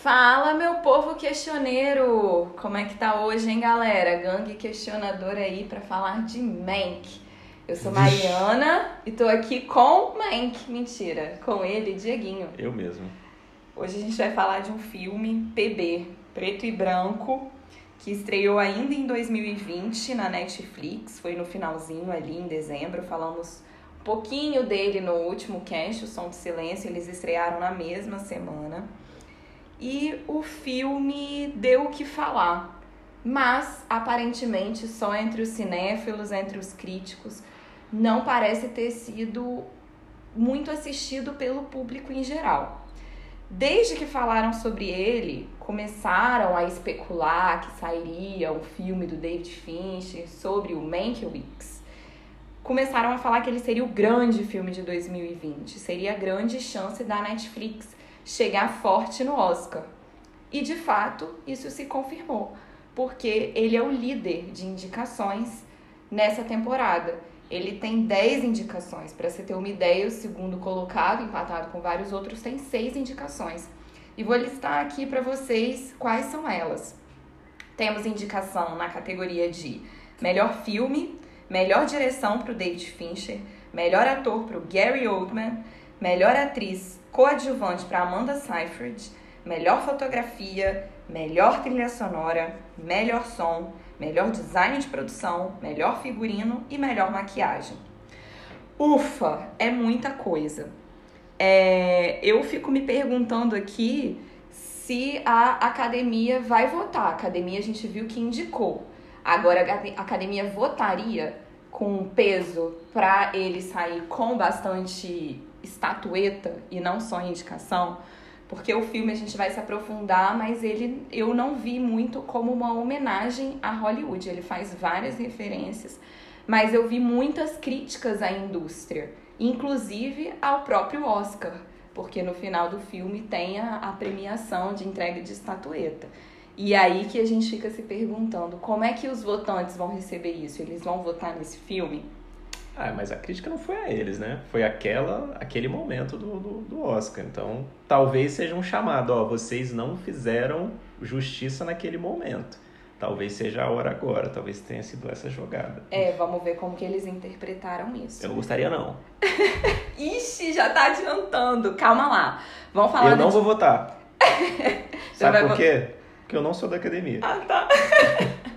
Fala, meu povo questioneiro! Como é que tá hoje, hein, galera? Gangue questionador aí para falar de Mank. Eu sou Mariana e tô aqui com Mank. Mentira, com ele, Dieguinho. Eu mesmo. Hoje a gente vai falar de um filme PB, preto e branco, que estreou ainda em 2020 na Netflix. Foi no finalzinho ali, em dezembro. Falamos um pouquinho dele no último cast, O Som do Silêncio. Eles estrearam na mesma semana. E o filme deu o que falar. Mas, aparentemente, só entre os cinéfilos, entre os críticos, não parece ter sido muito assistido pelo público em geral. Desde que falaram sobre ele, começaram a especular que sairia um filme do David Fincher sobre o Mankiewicz. Começaram a falar que ele seria o grande filme de 2020, seria a grande chance da Netflix chegar forte no Oscar. E de fato, isso se confirmou, porque ele é o líder de indicações nessa temporada. Ele tem 10 indicações. Para você ter uma ideia, o segundo colocado, empatado com vários outros, tem 6 indicações. E vou listar aqui para vocês quais são elas. Temos indicação na categoria de melhor filme, melhor direção para o David Fincher, melhor ator para o Gary Oldman, melhor atriz coadjuvante para Amanda Seyfried, melhor fotografia, melhor trilha sonora, melhor som, melhor design de produção, melhor figurino e melhor maquiagem. Ufa, é muita coisa. É, eu fico me perguntando aqui se a academia vai votar. A academia a gente viu que indicou. Agora a academia votaria com peso para ele sair com bastante estatueta e não só indicação, porque o filme a gente vai se aprofundar, mas ele eu não vi muito como uma homenagem a Hollywood. Ele faz várias referências, mas eu vi muitas críticas à indústria, inclusive ao próprio Oscar, porque no final do filme tem a, a premiação de entrega de estatueta. E aí que a gente fica se perguntando como é que os votantes vão receber isso? Eles vão votar nesse filme? Ah, mas a crítica não foi a eles, né? Foi aquela, aquele momento do, do, do Oscar. Então, talvez seja um chamado, ó, vocês não fizeram justiça naquele momento. Talvez seja a hora agora, talvez tenha sido essa jogada. É, vamos ver como que eles interpretaram isso. Eu não gostaria, não. Ixi, já tá adiantando. Calma lá. Vamos falar Eu não de... vou votar. Sabe por quê? Porque eu não sou da academia. Ah, tá.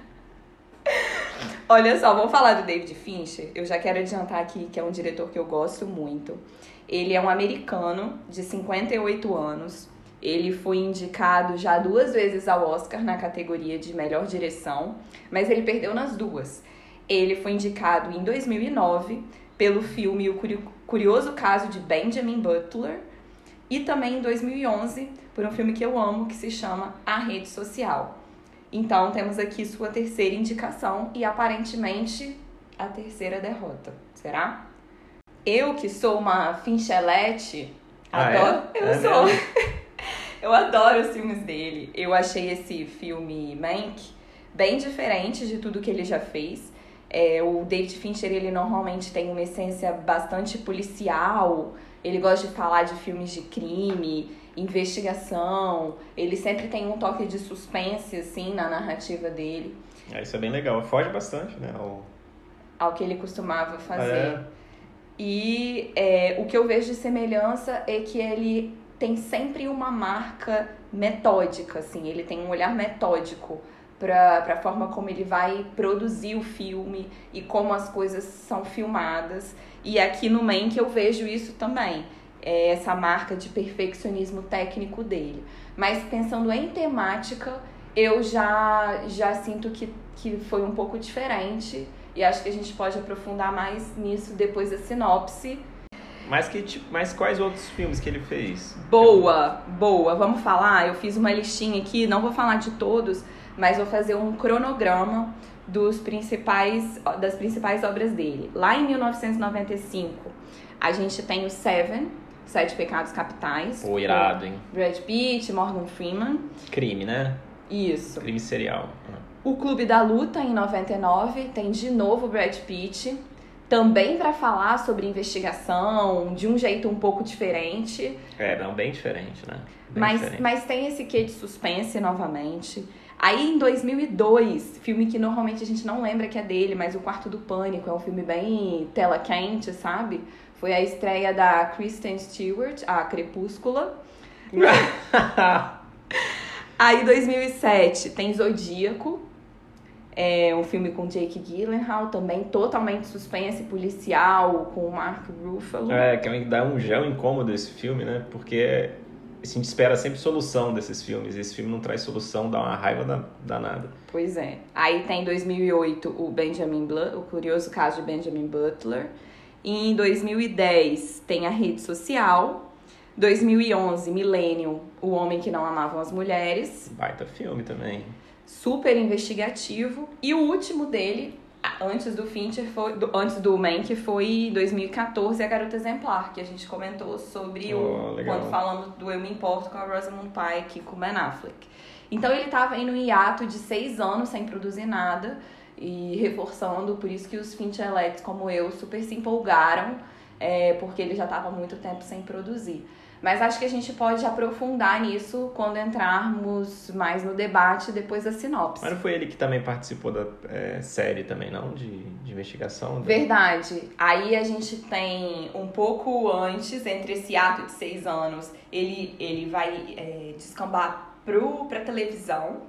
Olha só, vamos falar do David Fincher. Eu já quero adiantar aqui que é um diretor que eu gosto muito. Ele é um americano de 58 anos. Ele foi indicado já duas vezes ao Oscar na categoria de melhor direção, mas ele perdeu nas duas. Ele foi indicado em 2009 pelo filme O Curioso Caso de Benjamin Butler e também em 2011 por um filme que eu amo que se chama A Rede Social. Então, temos aqui sua terceira indicação e aparentemente a terceira derrota. Será? Eu, que sou uma finchelete, Ah, adoro. é? Eu É sou. eu adoro os filmes dele. Eu achei esse filme Mank bem diferente de tudo que ele já fez. É, o David Fincher, ele normalmente tem uma essência bastante policial. Ele gosta de falar de filmes de crime, investigação. Ele sempre tem um toque de suspense, assim, na narrativa dele, Ah, isso é bem legal. Foge bastante, né? ao- ao que ele costumava fazer. É. E é, o que eu vejo de semelhança é que ele tem sempre uma marca metódica, assim, ele tem um olhar metódico para a forma como ele vai produzir o filme e como as coisas são filmadas. E aqui no Mank eu vejo isso também, é essa marca de perfeccionismo técnico dele. Mas pensando em temática, eu já, já sinto que, que foi um pouco diferente e acho que a gente pode aprofundar mais nisso depois da sinopse. Mas, que, tipo, mas quais outros filmes que ele fez? Boa, boa. Vamos falar? Eu fiz uma listinha aqui, não vou falar de todos, mas vou fazer um cronograma dos principais, das principais obras dele. Lá em 1995, a gente tem o Seven, Sete Pecados Capitais. Pô, irado, hein? Brad Pitt, Morgan Freeman. Crime, né? Isso. Crime serial. O Clube da Luta, em 99, tem de novo Brad Pitt, também para falar sobre investigação, de um jeito um pouco diferente. É, não, bem diferente, né? Bem mas, diferente. mas tem esse quê de suspense novamente. Aí em 2002, filme que normalmente a gente não lembra que é dele, mas O Quarto do Pânico é um filme bem tela quente, sabe? Foi a estreia da Kristen Stewart, a Crepúscula. Aí 2007 tem Zodíaco, é um filme com Jake Gyllenhaal, também totalmente suspense policial, com o Mark Ruffalo. É, que é dá um gel incômodo esse filme, né? Porque a gente espera sempre solução desses filmes. Esse filme não traz solução, dá uma raiva danada. Pois é. Aí tem em 2008 o Benjamin Bl o curioso caso de Benjamin Butler. Em 2010 tem a rede social. 2011, Millennium, O Homem que Não Amava as Mulheres. Baita filme também. Super investigativo. E o último dele, antes do Fincher, foi, do, antes do Mank, foi 2014, A Garota Exemplar, que a gente comentou sobre oh, o legal. quando falando do Eu Me Importo com a Rosamund Pike e com o Ben Affleck. Então ele estava em um hiato de seis anos sem produzir nada e reforçando, por isso que os Fincherlettes, como eu, super se empolgaram, é, porque ele já estava muito tempo sem produzir. Mas acho que a gente pode aprofundar nisso quando entrarmos mais no debate depois da sinopse. Mas não foi ele que também participou da é, série também, não? De, de investigação? Verdade. Aí a gente tem um pouco antes, entre esse ato de seis anos, ele, ele vai é, descambar pro, pra televisão.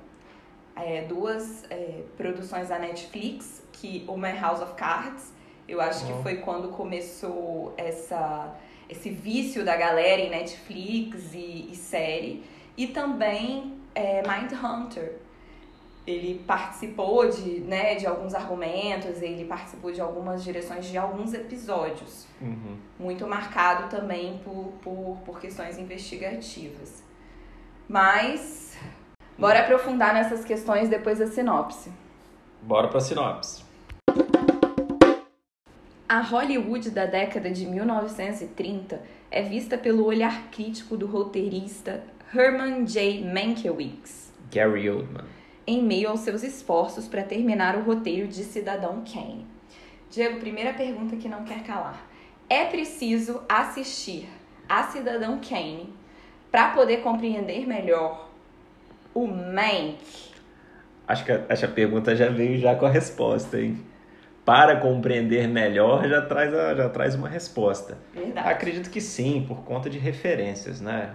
É, duas é, produções da Netflix, que uma é House of Cards. Eu acho que foi quando começou essa esse vício da galera em Netflix e, e série. E também é, Mindhunter. Ele participou de, né, de alguns argumentos, ele participou de algumas direções de alguns episódios. Uhum. Muito marcado também por, por, por questões investigativas. Mas, bora aprofundar nessas questões depois da sinopse. Bora pra sinopse. A Hollywood da década de 1930 é vista pelo olhar crítico do roteirista Herman J. Mankiewicz. Gary Oldman. Em meio aos seus esforços para terminar o roteiro de Cidadão Kane. Diego, primeira pergunta que não quer calar. É preciso assistir a Cidadão Kane para poder compreender melhor o Mank? Acho que, a, acho que a pergunta já veio já com a resposta, hein? para compreender melhor já traz, a, já traz uma resposta. Verdade. Acredito que sim, por conta de referências, né?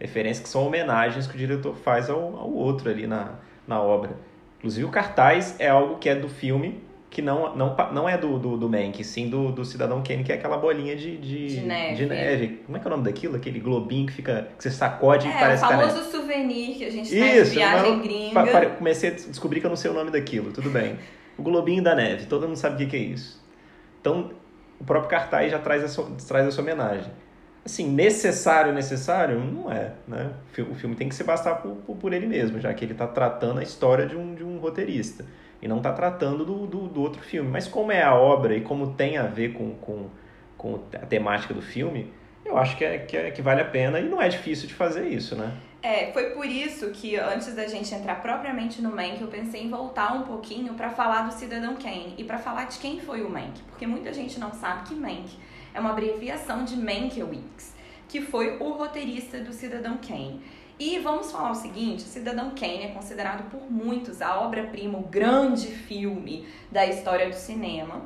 Referências que são homenagens que o diretor faz ao, ao outro ali na, na obra. Inclusive o cartaz é algo que é do filme, que não, não, não é do, do, do Mank, sim do, do Cidadão Kane, que é aquela bolinha de, de, de, neve. de neve. Como é que é o nome daquilo? Aquele globinho que fica. que você sacode é, e parece o que famoso souvenir que a gente Isso, faz viagem gringa. comecei a descobrir que eu não sei o nome daquilo, tudo bem. o globinho da neve, todo mundo sabe o que é isso. Então, o próprio cartaz já traz essa, traz essa homenagem. Assim, necessário, necessário? Não é, né? O filme tem que se bastar por, por, por ele mesmo, já que ele está tratando a história de um, de um roteirista. E não está tratando do, do, do, outro filme. Mas como é a obra e como tem a ver com, com, com a temática do filme, eu acho que, é, que, é, que vale a pena e não é difícil de fazer isso, né? É, foi por isso que antes da gente entrar propriamente no Mank, eu pensei em voltar um pouquinho para falar do Cidadão Kane e para falar de quem foi o Mank, porque muita gente não sabe que Mank é uma abreviação de Mankiewicz, que foi o roteirista do Cidadão Kane. E vamos falar o seguinte, Cidadão Kane é considerado por muitos a obra-prima, o grande filme da história do cinema.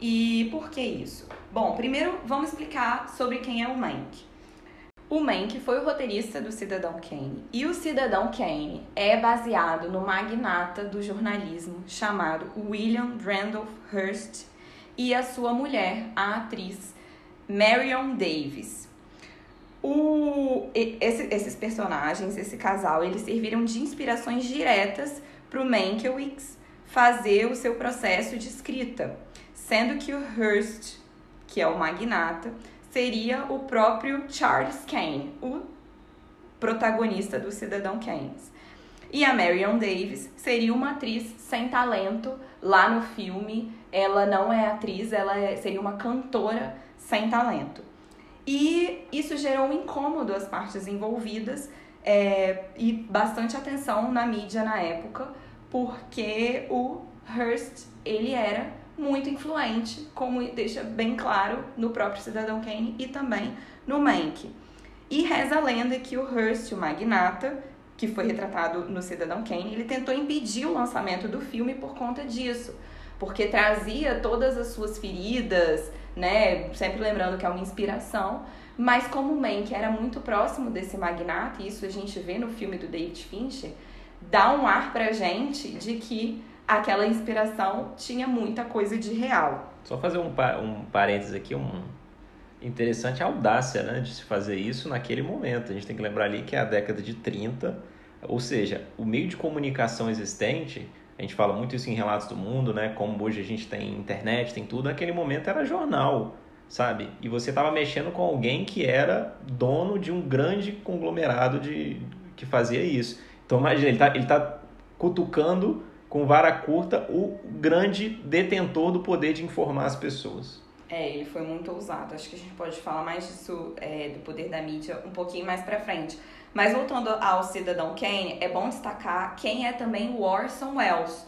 E por que isso? Bom, primeiro vamos explicar sobre quem é o Mank. O Mank foi o roteirista do Cidadão Kane. E o Cidadão Kane é baseado no magnata do jornalismo chamado William Randolph Hearst e a sua mulher, a atriz Marion Davis. O, esse, esses personagens, esse casal, eles serviram de inspirações diretas para o Mankiewicz fazer o seu processo de escrita, sendo que o Hearst, que é o magnata, seria o próprio Charles Kane, o protagonista do Cidadão Kane. E a Marion Davis seria uma atriz sem talento lá no filme. Ela não é atriz, ela é, seria uma cantora sem talento. E isso gerou um incômodo às partes envolvidas é, e bastante atenção na mídia na época, porque o Hearst, ele era muito influente, como deixa bem claro no próprio Cidadão Kane e também no Mank. E reza a lenda que o Hearst, o magnata, que foi retratado no Cidadão Kane, ele tentou impedir o lançamento do filme por conta disso, porque trazia todas as suas feridas, né, sempre lembrando que é uma inspiração, mas como Mank era muito próximo desse magnata, e isso a gente vê no filme do David Fincher, dá um ar pra gente de que aquela inspiração tinha muita coisa de real. Só fazer um, um parênteses aqui, um interessante audácia né, de se fazer isso naquele momento. A gente tem que lembrar ali que é a década de 30, ou seja, o meio de comunicação existente, a gente fala muito isso em Relatos do Mundo, né, como hoje a gente tem internet, tem tudo, naquele momento era jornal, sabe? E você estava mexendo com alguém que era dono de um grande conglomerado de que fazia isso. Então imagina, ele está ele tá cutucando com vara curta o grande detentor do poder de informar as pessoas. É, ele foi muito ousado. Acho que a gente pode falar mais disso, é, do poder da mídia, um pouquinho mais pra frente. Mas voltando ao Cidadão Kane, é bom destacar quem é também o Orson Welles.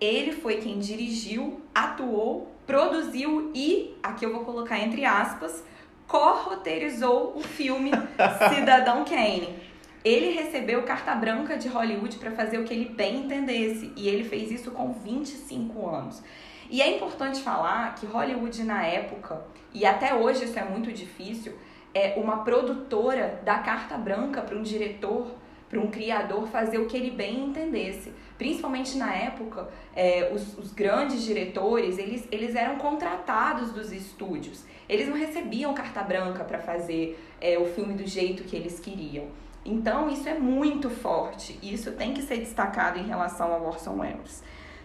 Ele foi quem dirigiu, atuou, produziu e, aqui eu vou colocar entre aspas, co-roteirizou o filme Cidadão Kane. Ele recebeu carta branca de Hollywood para fazer o que ele bem entendesse e ele fez isso com 25 anos. E é importante falar que Hollywood na época, e até hoje isso é muito difícil, é uma produtora da carta branca para um diretor, para um criador fazer o que ele bem entendesse. Principalmente na época, é, os, os grandes diretores, eles, eles eram contratados dos estúdios. Eles não recebiam carta branca para fazer é, o filme do jeito que eles queriam. Então, isso é muito forte. E isso tem que ser destacado em relação ao Orson Welles.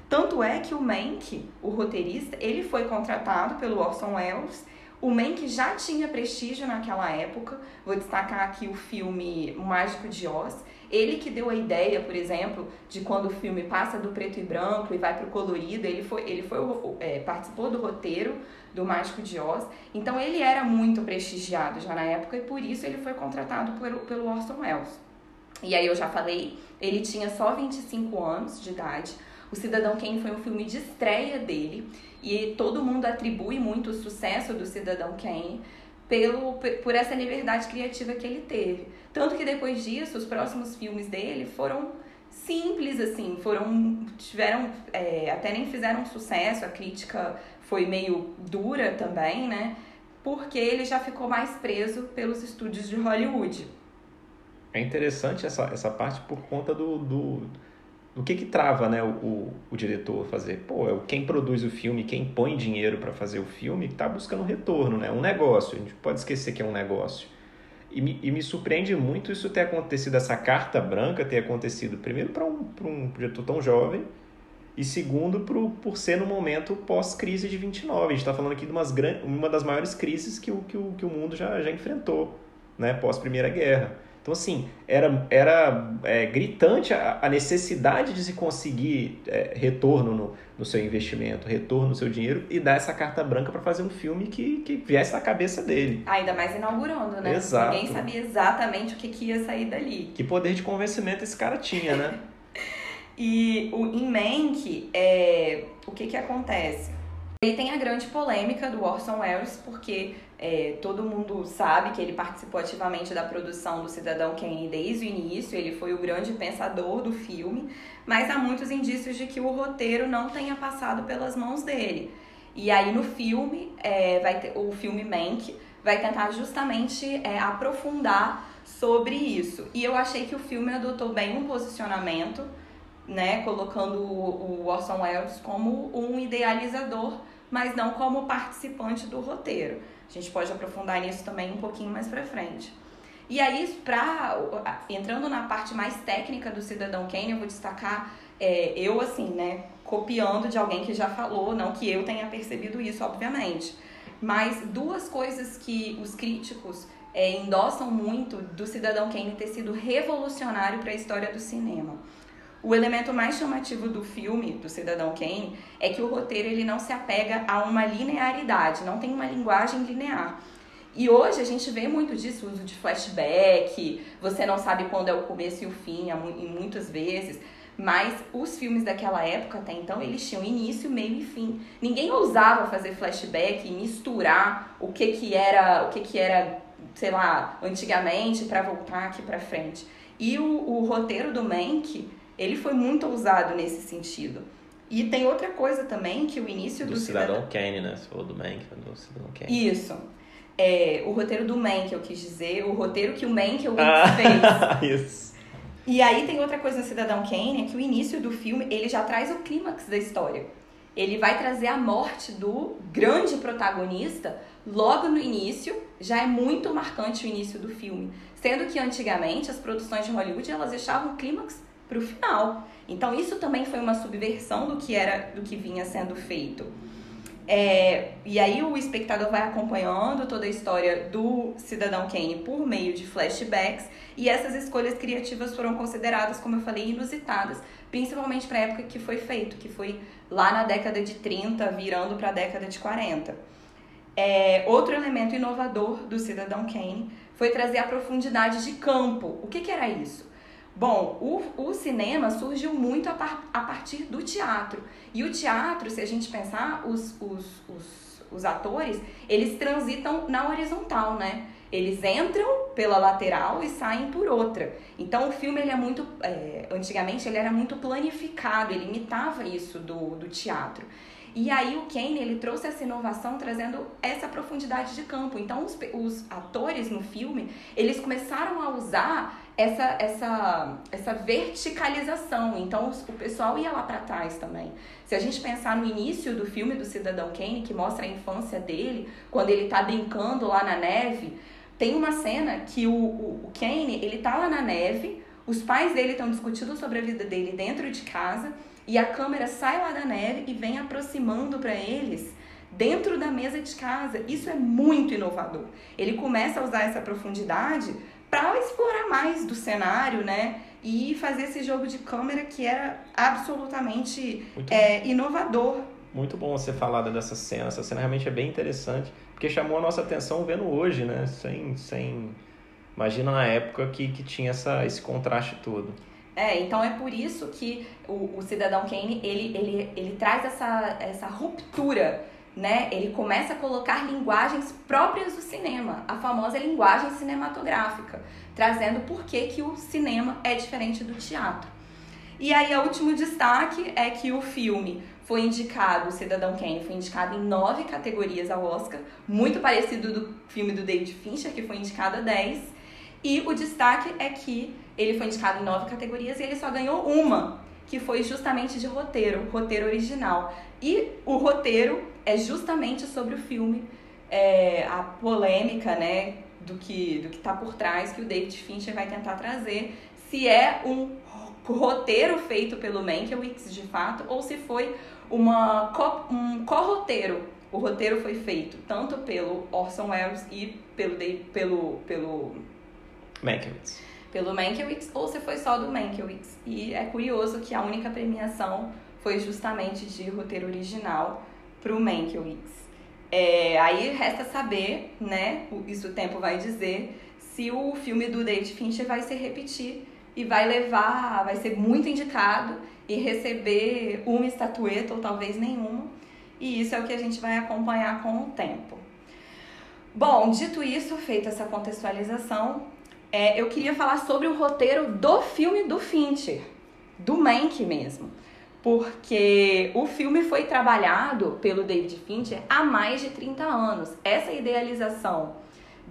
Tanto é que o Mank, o roteirista, ele foi contratado pelo Orson Welles. O Mank já tinha prestígio naquela época. Vou destacar aqui o filme O Mágico de Oz. Ele que deu a ideia, por exemplo, de quando o filme passa do preto e branco e vai para o colorido. Ele foi, ele foi é, participou do roteiro do Mágico de Oz. Então ele era muito prestigiado já na época e por isso ele foi contratado pelo, pelo Orson Welles. E aí eu já falei, ele tinha só 25 anos de idade. O Cidadão Kane foi um filme de estreia dele e todo mundo atribui muito o sucesso do Cidadão Kane pelo, por essa liberdade criativa que ele teve. Tanto que depois disso, os próximos filmes dele foram simples, assim, foram. tiveram. É, até nem fizeram sucesso, a crítica foi meio dura também, né? Porque ele já ficou mais preso pelos estúdios de Hollywood. É interessante essa, essa parte por conta do, do, do que que trava né, o, o, o diretor a fazer. Pô, é quem produz o filme, quem põe dinheiro para fazer o filme, está buscando retorno, né? Um negócio. A gente pode esquecer que é um negócio. E me, e me surpreende muito isso ter acontecido, essa carta branca ter acontecido, primeiro, para um, um diretor tão jovem, e segundo, por, por ser no momento pós-crise de 29. A gente está falando aqui de umas, uma das maiores crises que o, que o, que o mundo já, já enfrentou, né? pós-Primeira Guerra. Então, assim, era, era é, gritante a, a, necessidade de se conseguir é, retorno no, no seu investimento, retorno no seu dinheiro e dar essa carta branca para fazer um filme que, que viesse na cabeça dele. Ainda mais inaugurando, né? Exato. Ninguém sabia exatamente o que, que ia sair dali. Que poder de convencimento esse cara tinha, né? E o, em Mank, é, o que que acontece? Ele tem a grande polêmica do Orson Welles, porque é, todo mundo sabe que ele participou ativamente da produção do Cidadão Kane desde o início, ele foi o grande pensador do filme, mas há muitos indícios de que o roteiro não tenha passado pelas mãos dele. E aí no filme, é, vai ter, o filme Mank vai tentar justamente é, aprofundar sobre isso. E eu achei que o filme adotou bem um posicionamento né, colocando o Orson Welles como um idealizador, mas não como participante do roteiro. A gente pode aprofundar nisso também um pouquinho mais para frente. E aí, pra, entrando na parte mais técnica do Cidadão Kane, eu vou destacar é, eu, assim, né, copiando de alguém que já falou, não que eu tenha percebido isso, obviamente. Mas duas coisas que os críticos é, endossam muito do Cidadão Kane ter sido revolucionário para a história do cinema. O elemento mais chamativo do filme, do Cidadão Kane, é que o roteiro ele não se apega a uma linearidade, não tem uma linguagem linear. E hoje a gente vê muito disso, uso de flashback, você não sabe quando é o começo e o fim, em muitas vezes. Mas os filmes daquela época até então, eles tinham início, meio e fim. Ninguém ousava fazer flashback e misturar o que que era, o que que era, sei lá, antigamente para voltar aqui para frente. E o, o roteiro do Mank, ele foi muito ousado nesse sentido. E tem outra coisa também, que o início do, do Cidadão Kane, né? Ou do Mank, do Cidadão Kane. Isso. É, o roteiro do Mank, eu quis dizer, o roteiro que o Mank ah, fez. Isso. E aí tem outra coisa no Cidadão Kane, é que o início do filme, ele já traz o clímax da história. Ele vai trazer a morte do grande protagonista logo no início, já é muito marcante o início do filme. Sendo que antigamente as produções de Hollywood, elas deixavam o clímax para o final. Então isso também foi uma subversão do que era, do que vinha sendo feito. É, e aí o espectador vai acompanhando toda a história do Cidadão Kane por meio de flashbacks e essas escolhas criativas foram consideradas, como eu falei, inusitadas, principalmente para a época que foi feito, que foi lá na década de 30, virando para a década de 40. É, outro elemento inovador do Cidadão Kane foi trazer a profundidade de campo. O que, que era isso? Bom, o, o cinema surgiu muito a, par, a partir do teatro. E o teatro, se a gente pensar, os, os, os, os atores, eles transitam na horizontal, né? Eles entram pela lateral e saem por outra. Então o filme ele é muito. É, antigamente ele era muito planificado, ele imitava isso do, do teatro. E aí o Kane ele trouxe essa inovação trazendo essa profundidade de campo. Então os, os atores no filme eles começaram a usar essa, essa, essa verticalização. Então o pessoal ia lá para trás também. Se a gente pensar no início do filme do Cidadão Kane, que mostra a infância dele, quando ele tá brincando lá na neve, tem uma cena que o, o, o Kane, ele tá lá na neve, os pais dele estão discutindo sobre a vida dele dentro de casa e a câmera sai lá da neve e vem aproximando para eles dentro da mesa de casa. Isso é muito inovador. Ele começa a usar essa profundidade para explorar mais do cenário, né? E fazer esse jogo de câmera que era absolutamente é, inovador. Muito bom você falar dessa cena. Essa cena realmente é bem interessante, porque chamou a nossa atenção vendo hoje, né? Sem, sem... Imagina na época que, que tinha essa, esse contraste todo. É, então é por isso que o, o Cidadão Kane, ele, ele, ele traz essa, essa ruptura, né? Ele começa a colocar linguagens próprias do cinema, a famosa linguagem cinematográfica, trazendo por que, que o cinema é diferente do teatro. E aí, o último destaque é que o filme foi indicado, o Cidadão Kane foi indicado em nove categorias ao Oscar, muito parecido do filme do David Fincher, que foi indicado a 10. E o destaque é que ele foi indicado em nove categorias e ele só ganhou uma, que foi justamente de roteiro, roteiro original. E o roteiro é justamente sobre o filme, é, a polêmica, né, do que do que está por trás que o David Fincher vai tentar trazer, se é um roteiro feito pelo Mankiewicz de fato ou se foi uma um co-roteiro. O roteiro foi feito tanto pelo Orson Welles e pelo pelo pelo Mankiewicz pelo Mankiewicz ou se foi só do Mankiewicz. E é curioso que a única premiação foi justamente de roteiro original para o Mankiewicz. É, aí resta saber, né, isso o tempo vai dizer, se o filme do David Fincher vai se repetir e vai levar, vai ser muito indicado e receber uma estatueta ou talvez nenhuma. E isso é o que a gente vai acompanhar com o tempo. Bom, dito isso, feita essa contextualização, é, eu queria falar sobre o roteiro do filme do Fincher, do Mank mesmo. Porque o filme foi trabalhado pelo David Fincher há mais de 30 anos. Essa idealização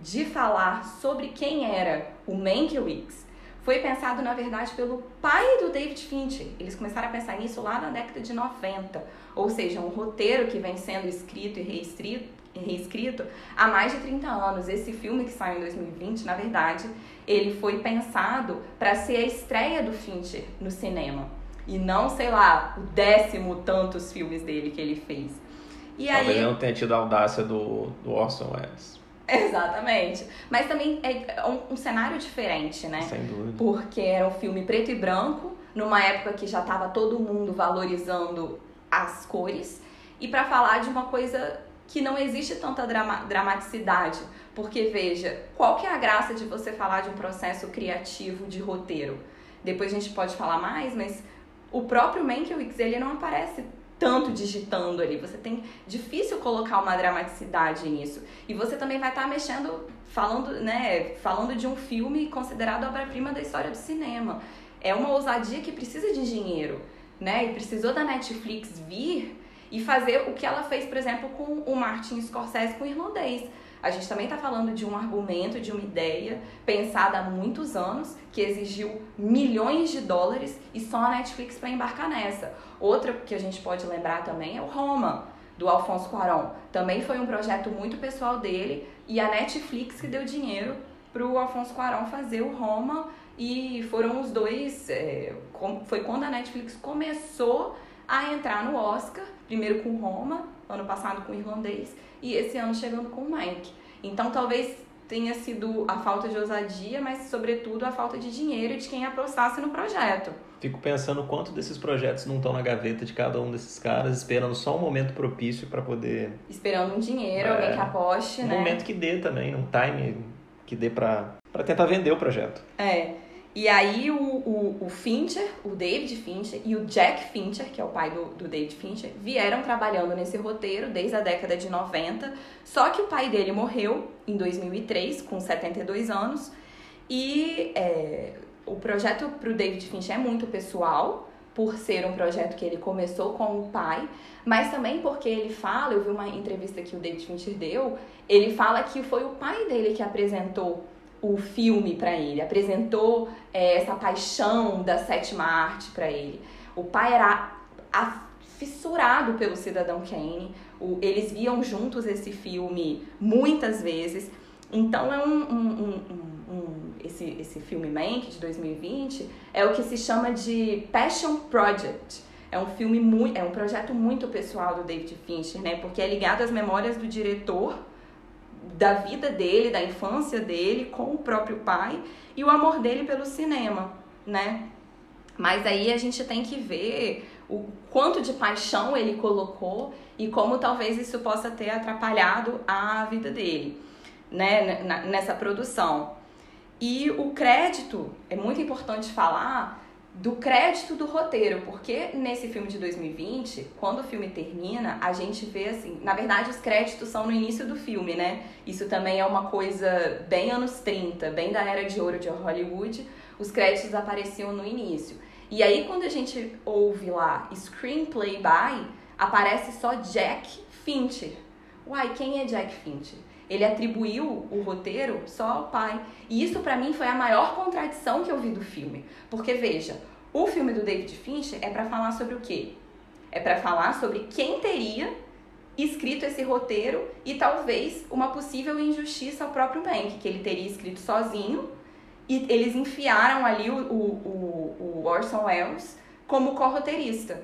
de falar sobre quem era o Mankiewicz foi pensado, na verdade, pelo pai do David Fincher. Eles começaram a pensar nisso lá na década de 90. Ou seja, um roteiro que vem sendo escrito e reescrito, reescrito há mais de 30 anos. Esse filme que saiu em 2020, na verdade, ele foi pensado para ser a estreia do Fincher no cinema. E não, sei lá, o décimo tantos filmes dele que ele fez. E Talvez aí... ele não tenha tido a audácia do, do Orson Welles. Exatamente. Mas também é um, um, cenário diferente, né? Sem dúvida. Porque era um filme preto e branco, numa época que já estava todo mundo valorizando as cores, e para falar de uma coisa que não existe tanta drama, dramaticidade. Porque, veja, qual que é a graça de você falar de um processo criativo de roteiro? Depois a gente pode falar mais, mas o próprio Mankiewicz, ele não aparece tanto digitando ali. Você tem difícil colocar uma dramaticidade nisso. E você também vai estar tá mexendo, falando, né, falando de um filme considerado obra-prima da história do cinema. É uma ousadia que precisa de dinheiro, né? E precisou da Netflix vir e fazer o que ela fez, por exemplo, com o Martin Scorsese com o irlandês. A gente também está falando de um argumento, de uma ideia pensada há muitos anos, que exigiu milhões de dólares e só a Netflix para embarcar nessa. Outra que a gente pode lembrar também é o Roma, do Alfonso Cuarón. Também foi um projeto muito pessoal dele e a Netflix que deu dinheiro para o Alfonso Cuarón fazer o Roma e foram os dois. É, foi quando a Netflix começou a entrar no Oscar, primeiro com Roma, ano passado com o Irlandês, e esse ano chegando com o Mike. Então talvez tenha sido a falta de ousadia, mas sobretudo a falta de dinheiro de quem apostasse no projeto. Fico pensando quanto desses projetos não estão na gaveta de cada um desses caras, esperando só um momento propício para poder. Esperando um dinheiro, é, alguém que aposte, um né? Um momento que dê também, um time que dê para tentar vender o projeto. É. E aí o, o, o, Fincher, o David Fincher e o Jack Fincher, que é o pai do, do David Fincher, vieram trabalhando nesse roteiro desde a década de 90. Só que o pai dele morreu em 2003, com 72 anos. E é, o projeto para o David Fincher é muito pessoal, por ser um projeto que ele começou com o pai, mas também porque ele fala, eu vi uma entrevista que o David Fincher deu, ele fala que foi o pai dele que apresentou o filme para ele, apresentou é, essa paixão da sétima arte para ele. O pai era fissurado pelo Cidadão Kane, o, eles viam juntos esse filme muitas vezes. Então é um, um, um, um, esse, esse filme Mank de 2020 é o que se chama de Passion Project. É um filme muito, é um projeto muito pessoal do David Fincher, né? Porque é ligado às memórias do diretor da vida dele, da infância dele com o próprio pai e o amor dele pelo cinema, né? Mas aí a gente tem que ver o quanto de paixão ele colocou e como talvez isso possa ter atrapalhado a vida dele, né, nessa produção. E o crédito, é muito importante falar do crédito do roteiro, porque nesse filme de 2020, quando o filme termina, a gente vê assim, na verdade os créditos são no início do filme, né? Isso também é uma coisa bem anos 30, bem da era de ouro de Hollywood, os créditos apareciam no início. E aí quando a gente ouve lá Screenplay by, aparece só Jack Fincher. Uai, quem é Jack Fincher? Ele atribuiu o roteiro só ao pai. E isso para mim foi a maior contradição que eu vi do filme. Porque veja, o filme do David Fincher é para falar sobre o quê? É para falar sobre quem teria escrito esse roteiro e talvez uma possível injustiça ao próprio Mank, que ele teria escrito sozinho e eles enfiaram ali o, o, o Orson Welles como co-roteirista.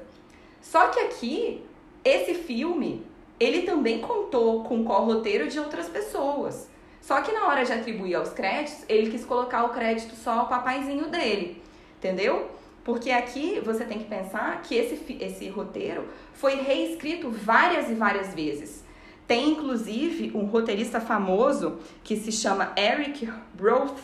Só que aqui, esse filme ele também contou com o co-roteiro de outras pessoas. Só que na hora de atribuir aos créditos, ele quis colocar o crédito só ao papaizinho dele, entendeu? Porque aqui você tem que pensar que esse, esse roteiro foi reescrito várias e várias vezes. Tem inclusive um roteirista famoso que se chama Eric Roth.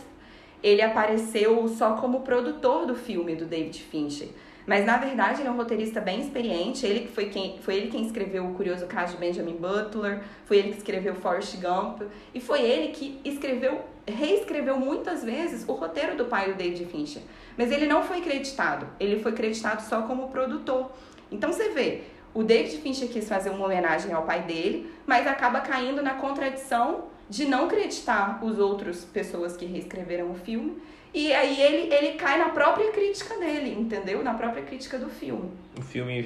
Ele apareceu só como produtor do filme do David Fincher. Mas na verdade ele é um roteirista bem experiente. Ele foi quem foi ele quem escreveu o curioso caso de Benjamin Butler, foi ele que escreveu Forrest Gump e foi ele que escreveu, reescreveu muitas vezes o roteiro do pai do David Fincher. Mas ele não foi creditado. Ele foi creditado só como produtor. Então você vê, o David Fincher quis fazer uma homenagem ao pai dele, mas acaba caindo na contradição de não creditar os outros pessoas que reescreveram o filme e aí ele, ele cai na própria crítica dele, entendeu? Na própria crítica do filme. O filme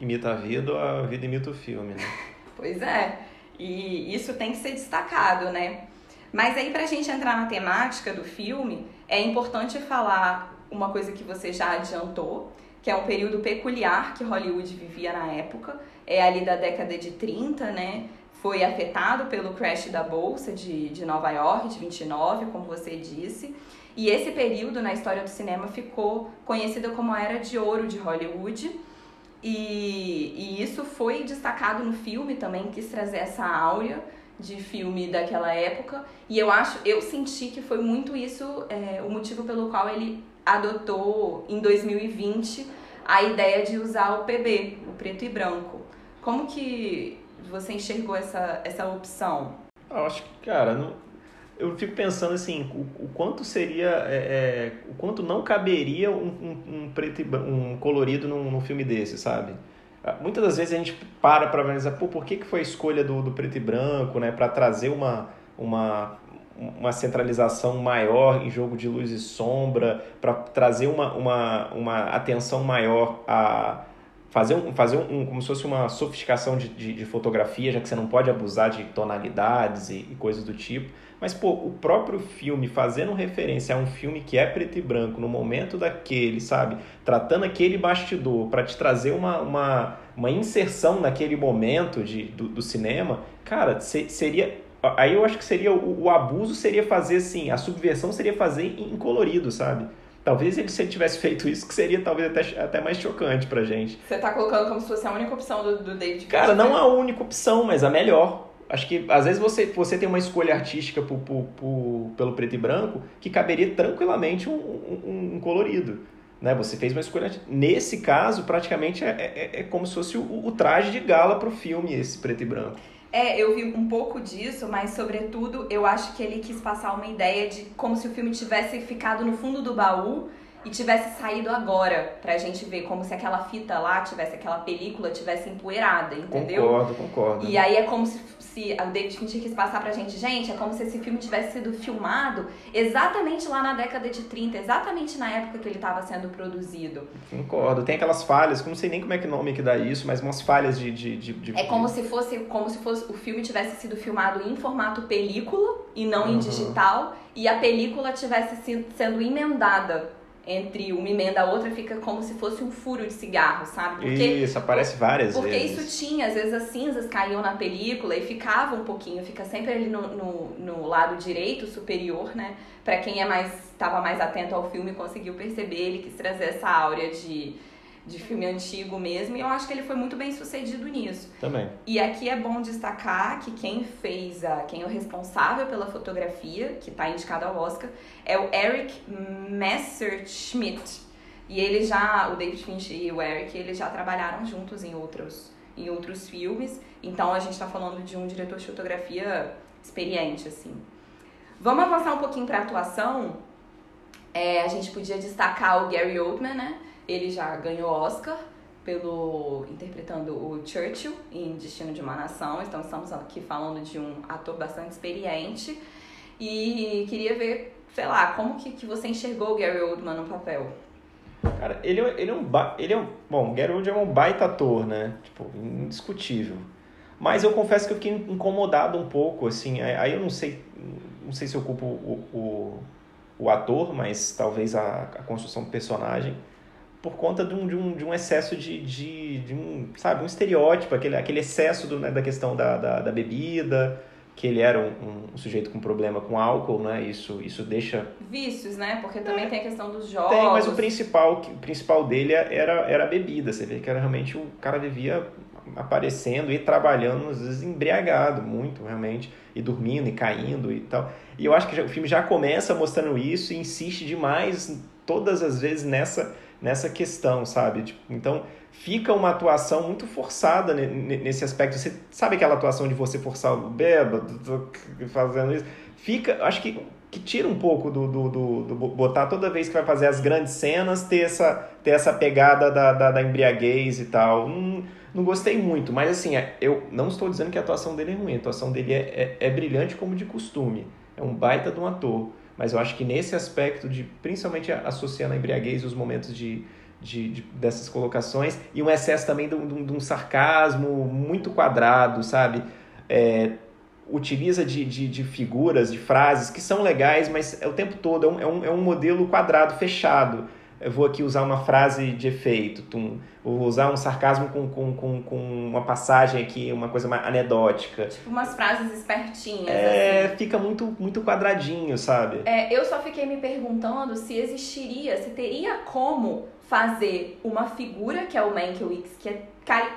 imita a vida ou a vida imita o filme, né? pois é. E isso tem que ser destacado, né? Mas aí pra gente entrar na temática do filme, é importante falar uma coisa que você já adiantou, que é um período peculiar que Hollywood vivia na época, é ali da década de 30, né? Foi afetado pelo crash da bolsa de, de Nova York, de 29, como você disse. E esse período na história do cinema ficou conhecido como a Era de Ouro de Hollywood. E, e isso foi destacado no filme também, quis trazer essa áurea de filme daquela época. E eu acho, eu senti que foi muito isso é, o motivo pelo qual ele adotou em 2020 a ideia de usar o PB, o preto e branco. Como que você enxergou essa, essa opção? Eu acho que, cara, não, eu fico pensando assim, o, o quanto seria, é, é, o quanto não caberia um, um, um preto um colorido num, num, filme desse, sabe? Ah, muitas das vezes a gente para para analisar, pô, por que, que foi a escolha do, do preto e branco, né, para trazer uma, uma, uma centralização maior em jogo de luz e sombra, para trazer uma, uma, uma atenção maior a fazer, um, fazer um, como se fosse uma sofisticação de, de, de, fotografia, já que você não pode abusar de tonalidades e, e, coisas do tipo. Mas, pô, o próprio filme fazendo referência a um filme que é preto e branco, no momento daquele, sabe? Tratando aquele bastidor para te trazer uma, uma, uma inserção naquele momento de, do, do cinema, cara, se, seria. Aí eu acho que seria. O, o abuso seria fazer assim, a subversão seria fazer em colorido, sabe? Talvez ele, se ele tivesse feito isso, que seria talvez até, até mais chocante pra gente. Você tá colocando como se fosse a única opção do, do David Cara, não a única opção, mas a melhor. Acho que às vezes você, você tem uma escolha artística por, por, por pelo preto e branco que caberia tranquilamente um, um, um colorido. Né? Você fez uma escolha. Nesse caso, praticamente é, é, é como se fosse o, o traje de gala pro filme, esse preto e branco. É, eu vi um pouco disso, mas sobretudo eu acho que ele quis passar uma ideia de como se o filme tivesse ficado no fundo do baú e tivesse saído agora, pra gente ver como se aquela fita lá, tivesse aquela película tivesse empoeirada, entendeu? Concordo, concordo. E aí é como se, se o David Fincher quis passar pra gente, gente, é como se esse filme tivesse sido filmado exatamente lá na década de 30, exatamente na época que ele estava sendo produzido. Concordo. Tem aquelas falhas, que não sei nem como é que nome que dá isso, mas umas falhas de, de, de, de... É como se fosse como se fosse o filme tivesse sido filmado em formato película e não uhum. em digital, e a película tivesse sido, sendo emendada entre uma emenda a outra fica como se fosse um furo de cigarro, sabe? Porque, isso, aparece várias porque vezes. Porque isso tinha, às vezes as cinzas caíam na película e ficava um pouquinho, fica sempre ali no, no, no lado direito, superior, né? Pra quem é mais, estava mais atento ao filme conseguiu perceber, ele quis trazer essa áurea de de filme antigo mesmo, e eu acho que ele foi muito bem sucedido nisso. Também. E aqui é bom destacar que quem fez a, quem é o responsável pela fotografia, que está indicado ao Oscar, é o Eric Messerschmidt. E ele já, o David Fincher e o Eric, eles já trabalharam juntos em outros, em outros filmes. Então a gente está falando de um diretor de fotografia experiente, assim. Vamos avançar um pouquinho para atuação. É, a gente podia destacar o Gary Oldman, né? Ele já ganhou Oscar pelo interpretando o Churchill em Destino de uma Nação. Então estamos aqui falando de um ator bastante experiente e queria ver, sei lá, como que, que você enxergou o Gary Oldman no papel? Cara, ele, é, ele é um ele é um, bom, Gary Oldman é um baita ator, né? Tipo, indiscutível. Mas eu confesso que eu fiquei incomodado um pouco, assim, aí eu não sei, não sei se eu culpo o, o, o ator, mas talvez a, a construção do personagem por conta de um, de um, de um excesso de, de, de um, sabe, um estereótipo, aquele, aquele excesso do, né, da questão da, da, da, bebida, que ele era um, um, sujeito com problema com álcool, né? Isso, isso deixa... Vícios, né? Porque também é. tem a questão dos jogos. Tem, mas o principal, o principal dele era, era a bebida. Você vê que era realmente o cara vivia aparecendo e trabalhando, às vezes embriagado, muito, realmente, e dormindo e caindo e tal. E eu acho que já, o filme já começa mostrando isso e insiste demais todas as vezes nessa nessa questão, sabe? Tipo, então fica uma atuação muito forçada nesse aspecto. Você sabe aquela atuação de você forçar o bêbado fazendo isso? Fica, acho que, que tira um pouco do, do, do, do, botar toda vez que vai fazer as grandes cenas, ter essa, ter essa pegada da, da, da embriaguez e tal. Não, não gostei muito, mas assim, é, eu não estou dizendo que a atuação dele é ruim, a atuação dele é, é, é brilhante como de costume. É um baita de um ator. Mas eu acho que nesse aspecto de, principalmente associando a embriaguez os momentos de, de, de, dessas colocações e um excesso também de um, de um sarcasmo muito quadrado, sabe? É, utiliza de, de, de, figuras, de frases que são legais, mas é o tempo todo é um, é um, é um modelo quadrado, fechado eu vou aqui usar uma frase de efeito, tum, vou usar um sarcasmo com, com, com, com uma passagem aqui, uma coisa mais anedótica. Tipo umas frases espertinhas. É, assim. fica muito, muito quadradinho, sabe? É, eu só fiquei me perguntando se existiria, se teria como fazer uma figura, que é o Mankiewicz, que é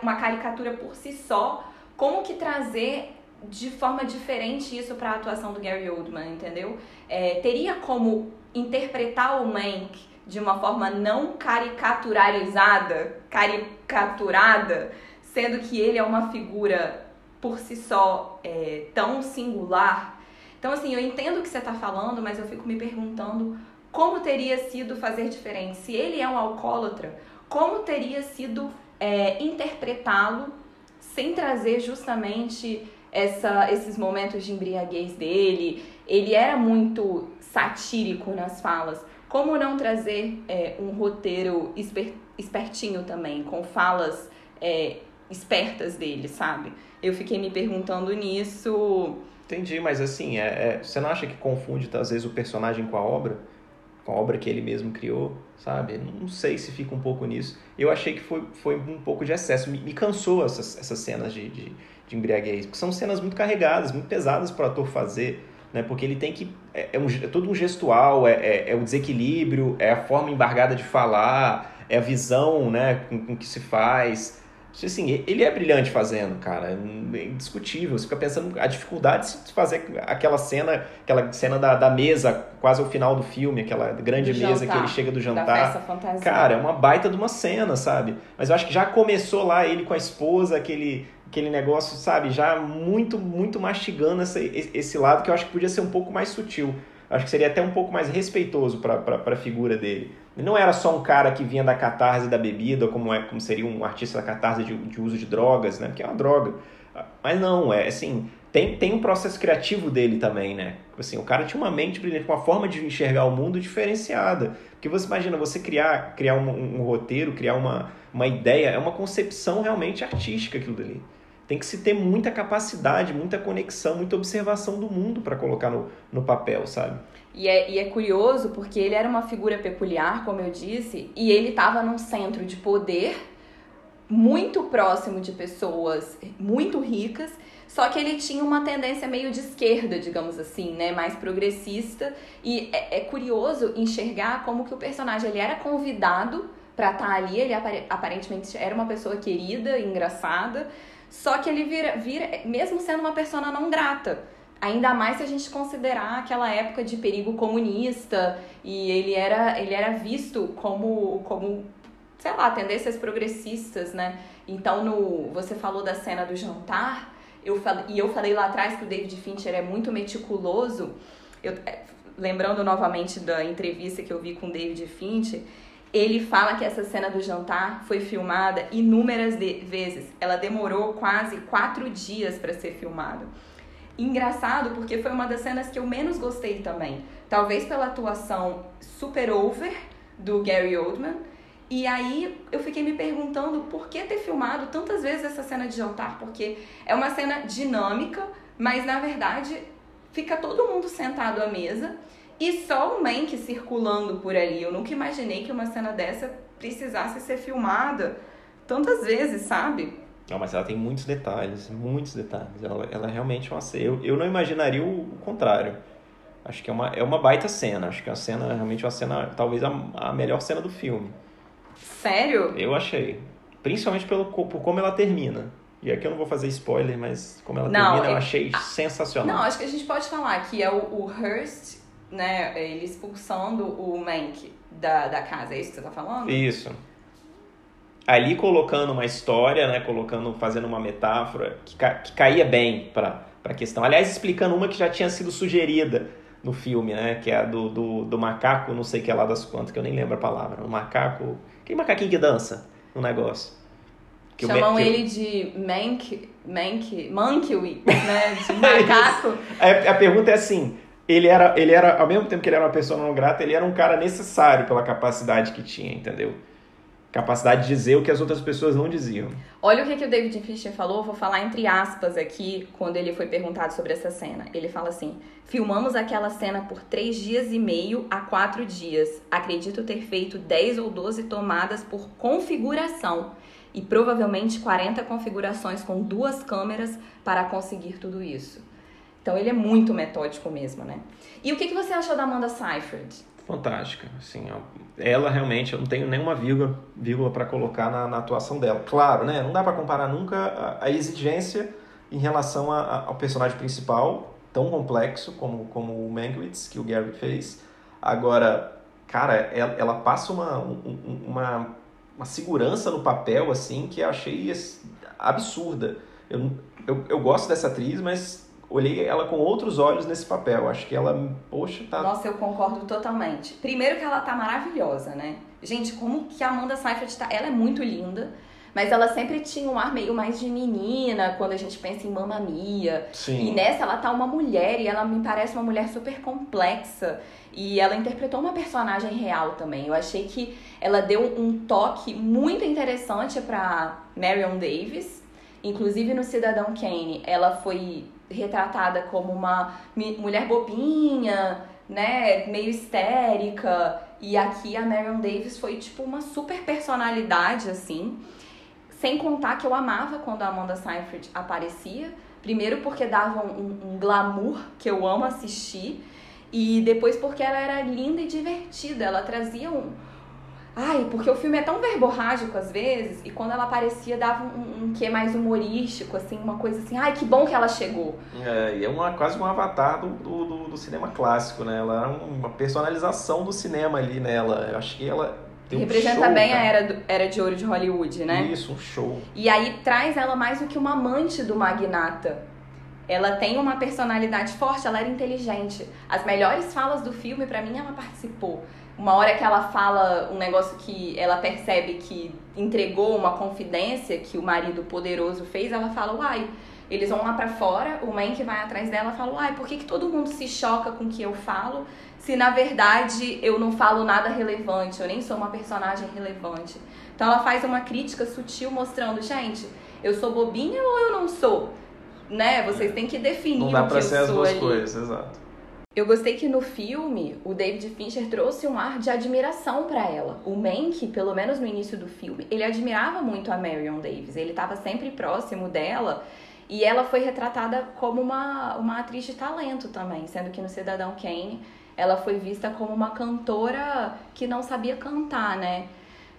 uma caricatura por si só, como que trazer de forma diferente isso para a atuação do Gary Oldman, entendeu? É, teria como interpretar o Mank de uma forma não caricaturalizada, caricaturada, sendo que ele é uma figura por si só é, tão singular. Então, assim, eu entendo o que você está falando, mas eu fico me perguntando como teria sido fazer diferente. Se ele é um alcoólatra, como teria sido é, interpretá-lo sem trazer justamente essa, esses momentos de embriaguez dele? Ele era muito satírico nas falas. Como não trazer é, um roteiro esper, espertinho também, com falas é, espertas dele, sabe? Eu fiquei me perguntando nisso. Entendi, mas assim, é, é, você não acha que confunde às vezes o personagem com a obra? Com a obra que ele mesmo criou, sabe? Não sei se fica um pouco nisso. Eu achei que foi, foi um pouco de excesso. Me, me cansou essas, essas cenas de, de, de embriaguez, porque são cenas muito carregadas, muito pesadas para o ator fazer né? Porque ele tem que é, é, um, é todo um gestual, é, é, é, o desequilíbrio, é a forma embargada de falar, é a visão, né, com, com que se faz. Assim, ele é brilhante fazendo, cara, é indiscutível. Você fica pensando a dificuldade de fazer aquela cena, aquela cena da, da mesa, quase ao final do filme, aquela grande do mesa jantar, que ele chega do jantar. Cara, é uma baita de uma cena, sabe? Mas eu acho que já começou lá ele com a esposa, aquele aquele negócio, sabe, já muito, muito mastigando essa, esse lado que eu acho que podia ser um pouco mais sutil. Acho que seria até um pouco mais respeitoso para a figura dele. Ele não era só um cara que vinha da catarse da bebida, como, é, como seria um artista da catarse de, de uso de drogas, né? Porque é uma droga. Mas não, é assim, tem, tem um processo criativo dele também, né? Assim, o cara tinha uma mente brilhante, uma forma de enxergar o mundo diferenciada. Porque você imagina, você criar, criar um, um, um roteiro, criar uma, uma ideia, é uma concepção realmente artística aquilo dali tem que se ter muita capacidade, muita conexão, muita observação do mundo para colocar no, no papel, sabe? E é, e é curioso porque ele era uma figura peculiar, como eu disse, e ele estava num centro de poder muito próximo de pessoas muito ricas, só que ele tinha uma tendência meio de esquerda, digamos assim, né, mais progressista. E é, é curioso enxergar como que o personagem ele era convidado para estar tá ali, ele aparentemente era uma pessoa querida, engraçada, só que ele vira, vira mesmo sendo uma pessoa não grata. Ainda mais se a gente considerar aquela época de perigo comunista e ele era, ele era visto como, como, sei lá, tendências progressistas, né? Então, no, você falou da cena do jantar, eu falei, e eu falei lá atrás que o David Fincher é muito meticuloso. Eu, é, lembrando novamente da entrevista que eu vi com o David Fincher, ele fala que essa cena do jantar foi filmada inúmeras vezes. Ela demorou quase quatro dias para ser filmada. Engraçado porque foi uma das cenas que eu menos gostei também. Talvez pela atuação super over do Gary Oldman. E aí eu fiquei me perguntando por que ter filmado tantas vezes essa cena de jantar, porque é uma cena dinâmica, mas na verdade fica todo mundo sentado à mesa e só o Mank circulando por ali. Eu nunca imaginei que uma cena dessa precisasse ser filmada tantas vezes, sabe? Não, mas ela tem muitos detalhes, muitos detalhes. Ela, ela realmente é uma cena. Eu, eu não imaginaria o, contrário. Acho que é uma, é uma baita cena. Acho que é uma cena, realmente uma cena, talvez a, a melhor cena do filme. Sério? Eu achei. Principalmente pelo, por como ela termina. E aqui eu não vou fazer spoiler, mas como ela não, termina, eu é achei sensacional. Não, acho que a gente pode falar que é o, o Hearst né, ele expulsando o Mank da, da casa, é isso que você tá falando? Isso. Ali colocando uma história, né, colocando, fazendo uma metáfora que, ca, que caía bem para a questão. Aliás, explicando uma que já tinha sido sugerida no filme, né, que é a do, do, do macaco, não sei que é lá das quantas, que eu nem lembro a palavra. O macaco... Que macaquinho que dança no negócio? Que Chamam ele de Mank, Mank, Monkey, né, de macaco. a, a pergunta é assim, ele era, ele era, ao mesmo tempo que ele era uma pessoa não grata, ele era um cara necessário pela capacidade que tinha, entendeu? Capacidade de dizer o que as outras pessoas não diziam. Olha o que, que o David Fincher falou, vou falar entre aspas aqui, quando ele foi perguntado sobre essa cena. Ele fala assim: Filmamos aquela cena por três dias e meio a quatro dias. Acredito ter feito 10 ou 12 tomadas por configuração e provavelmente 40 configurações com duas câmeras para conseguir tudo isso. Então ele é muito metódico mesmo, né? E o que, que você achou da Amanda Seyfried? Fantástica, assim, ela realmente, eu não tenho nenhuma vírgula, vírgula para colocar na, na, atuação dela. Claro, né? Não dá para comparar nunca a, a exigência em relação a, a, ao personagem principal, tão complexo como, como o Mankiewicz, que o Gary fez. Agora, cara, ela, ela passa uma, uma, uma segurança no papel, assim, que eu achei absurda. Eu, eu, eu gosto dessa atriz, mas olhei ela com outros olhos nesse papel. Acho que ela, poxa, tá. Nossa, eu concordo totalmente. Primeiro que ela tá maravilhosa, né? Gente, como que a Amanda Seyfried tá. Ela é muito linda. Mas ela sempre tinha um ar meio mais de menina, quando a gente pensa em Mamma Mia. Sim. E nessa ela tá uma mulher, e ela me parece uma mulher super complexa. E ela interpretou uma personagem real também. Eu achei que ela deu um toque muito interessante para Marion Davis. Inclusive no Cidadão Kane, ela foi retratada como uma mulher bobinha, né, meio histérica. E aqui a Marion Davis foi tipo uma super personalidade assim. Sem contar que eu amava quando a Amanda Seyfried aparecia. Primeiro porque dava um, um glamour que eu amo assistir. E depois porque ela era linda e divertida. Ela trazia um. Ai, porque o filme é tão verborrágico às vezes, e quando ela aparecia dava um, um quê mais humorístico, assim, uma coisa assim, ai, que bom que ela chegou. É, e é uma, quase um avatar do, do, do cinema clássico, né? Ela é uma personalização do cinema ali nela. Eu acho que ela tem Representa um show, bem cara. a era, do, era de ouro de Hollywood, né? Isso, um show. E aí traz ela mais do que uma amante do magnata. Ela tem uma personalidade forte, ela era inteligente. As melhores falas do filme, para mim, ela participou. Uma hora que ela fala um negócio que ela percebe que entregou uma confidência que o marido poderoso fez, ela fala, uai, eles vão lá para fora, o man que vai atrás dela fala, uai, por que, que todo mundo se choca com o que eu falo, se na verdade eu não falo nada relevante, eu nem sou uma personagem relevante. Então ela faz uma crítica sutil mostrando, gente, eu sou bobinha ou eu não sou? Né? Vocês têm que definir Não dá o que pra eu ser as duas ali. coisas, exato. Eu gostei que no filme o David Fincher trouxe um ar de admiração para ela. O Mank, pelo menos no início do filme, ele admirava muito a Marion Davis. Ele estava sempre próximo dela e ela foi retratada como uma, uma atriz de talento também, sendo que no Cidadão Kane ela foi vista como uma cantora que não sabia cantar, né?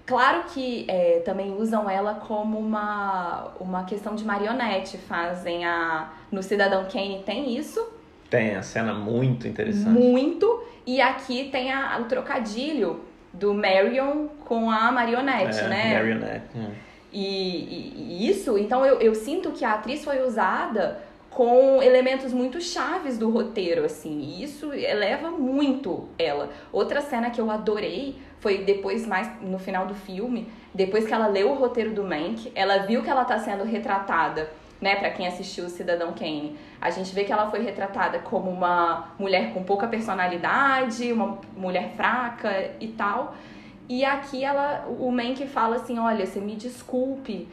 Claro que é, também usam ela como uma, uma questão de marionete, fazem a. No Cidadão Kane tem isso, Tem a cena muito interessante. muito. E aqui tem a- o trocadilho do Marion com a marionete, é, né? Marionette. hum. E, e- e isso, então eu, eu sinto que a atriz foi usada com elementos muito chaves do roteiro, assim, e isso eleva muito ela. Outra cena que eu adorei foi depois, mais no final do filme, depois que ela leu o roteiro do Mank, ela viu que ela tá sendo retratada, né, pra quem assistiu o Cidadão Kane. A gente vê que ela foi retratada como uma mulher com pouca personalidade, uma mulher fraca e tal. E aqui ela, o Mank fala assim, olha, você me desculpe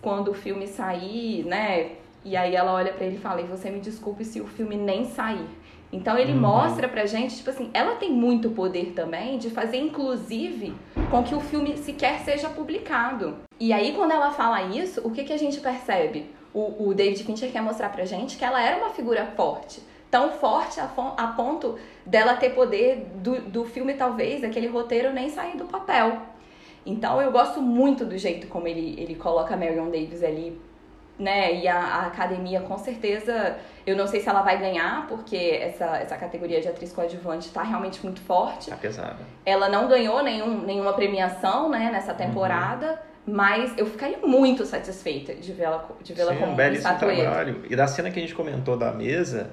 quando o filme sair, né? E aí ela olha pra ele e fala, e você me desculpe se o filme nem sair. Então ele Uhum. mostra pra gente, tipo assim, ela tem muito poder também de fazer, inclusive, com que o filme sequer seja publicado. E aí, quando ela fala isso, o que, que a gente percebe? O, o David Fincher quer mostrar pra gente que ela era uma figura forte. Tão forte a, a ponto dela ter poder do, do filme, talvez, aquele roteiro nem sair do papel. Então eu gosto muito do jeito como ele, ele coloca a Marion Davis ali, né? E a, a academia, com certeza, eu não sei se ela vai ganhar, porque essa, essa categoria de atriz coadjuvante tá realmente muito forte. Tá pesada. Ela não ganhou nenhum, nenhuma premiação, né, nessa temporada. Mas eu ficaria muito satisfeita de vê-la de vê-la Sim, como um belíssimo trabalho. E da cena que a gente comentou da mesa,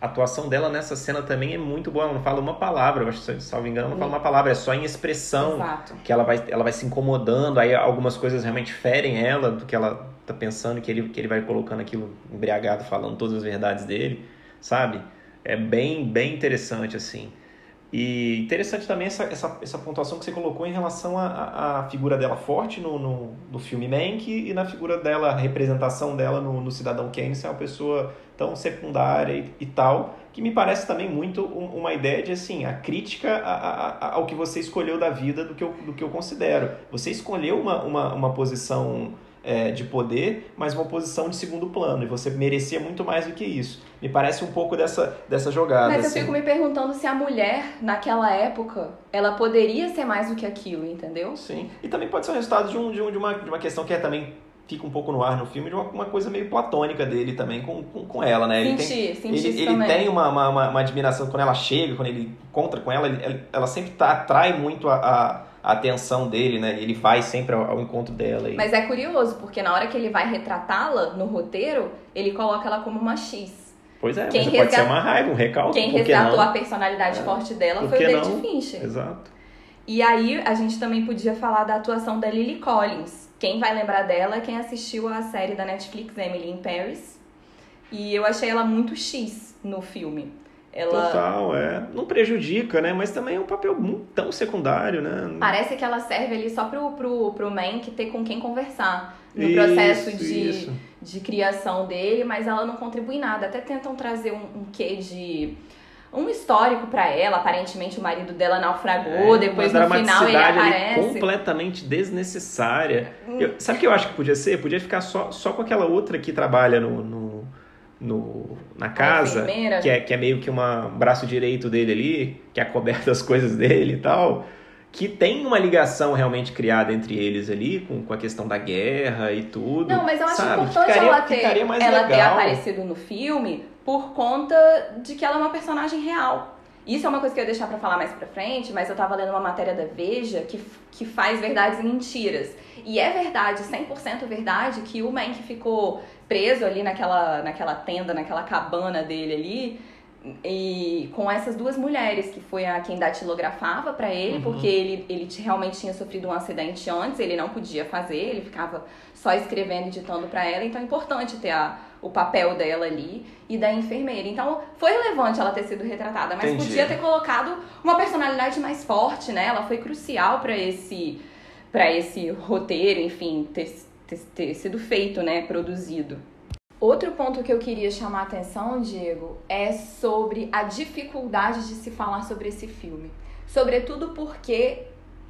a atuação dela nessa cena também é muito boa. Ela não fala uma palavra, eu acho que, salvo engano, ela não fala uma palavra, é só em expressão Exato. que ela vai, ela vai se incomodando, aí algumas coisas realmente ferem ela do que ela tá pensando, que ele, que ele vai colocando aquilo embriagado, falando todas as verdades dele, sabe? É bem, bem interessante, assim. E interessante também essa, essa, essa pontuação que você colocou em relação à, figura dela forte no, no, no filme Mank e na figura dela, a representação dela no, no Cidadão Kane, ser uma pessoa tão secundária e, e tal, que me parece também muito um- uma ideia de, assim, a crítica a- a- a- ao que você escolheu da vida, do que eu, do que eu considero. Você escolheu uma, uma, uma posição é, de poder, mas uma posição de segundo plano, e você merecia muito mais do que isso. Me parece um pouco dessa, dessa jogada, Mas eu assim. fico me perguntando se a mulher, naquela época, ela poderia ser mais do que aquilo, entendeu? Sim. E também pode ser um resultado de, um, de, um, de, uma, de uma questão que é também fica um pouco no ar no filme de uma, uma coisa meio platônica dele também com, com, com ela, né? Senti, ele tem, senti ele, ele tem uma, uma, uma, uma admiração quando ela chega, quando ele encontra com ela, ele, ela sempre tá, atrai muito a, a, a atenção dele, né? Ele vai sempre ao, ao encontro dela. E... Mas é curioso, porque na hora que ele vai retratá-la no roteiro, ele coloca ela como uma X. Pois é, Quem mas pode ser resgat- uma raiva, um recalque. Quem resgatou não? a personalidade É. forte dela foi o David não? Fincher. Exato. E aí a gente também podia falar da atuação da Lily Collins. Quem vai lembrar dela é quem assistiu a série da Netflix Emily in Paris. E eu achei ela muito X no filme. Ela Total, é. Não prejudica, né? Mas também é um papel tão secundário, né? parece que ela serve ali só pro, pro, pro Mank ter com quem conversar no Isso, processo de, isso. de criação dele, mas ela não contribui nada. Até tentam trazer um, um quê de. Um histórico pra ela, aparentemente o marido dela naufragou, É, depois no final ele aparece. Hum. completamente desnecessária. Eu- sabe o que eu acho que podia ser? Podia ficar só, só com aquela outra que trabalha no, no, no- na casa, que é, que é meio que uma um braço direito dele ali, que é coberta as coisas dele e tal. Que tem uma ligação realmente criada entre eles ali, com, com a questão da guerra e tudo. Não, mas eu acho sabe? importante Ficaria- ela, ter, ela ter aparecido no filme por conta de que ela é uma personagem real. Isso é uma coisa que eu ia deixar pra falar mais pra frente, mas eu tava lendo uma matéria da Veja que, que faz verdades e mentiras. E é verdade, 100% verdade, que o Mank ficou preso ali naquela, naquela tenda, naquela cabana dele ali, e com essas duas mulheres, que foi a quem datilografava pra ele, Uhum. porque ele, ele realmente tinha sofrido um acidente antes, ele não podia fazer, ele ficava só escrevendo e ditando pra ela, então é importante ter a, o papel dela ali e da enfermeira. Então foi relevante ela ter sido retratada, mas Entendi. podia ter colocado uma personalidade mais forte, né? Ela foi crucial pra esse para esse roteiro, enfim, ter, ter, ter sido feito, né, produzido. Outro ponto que eu queria chamar a atenção, Diego, é sobre a dificuldade de se falar sobre esse filme. Sobretudo porque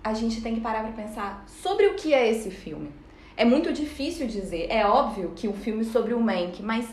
a gente tem que parar pra pensar sobre o que é esse filme. É muito difícil dizer. É óbvio que o filme sobre o Mank, mas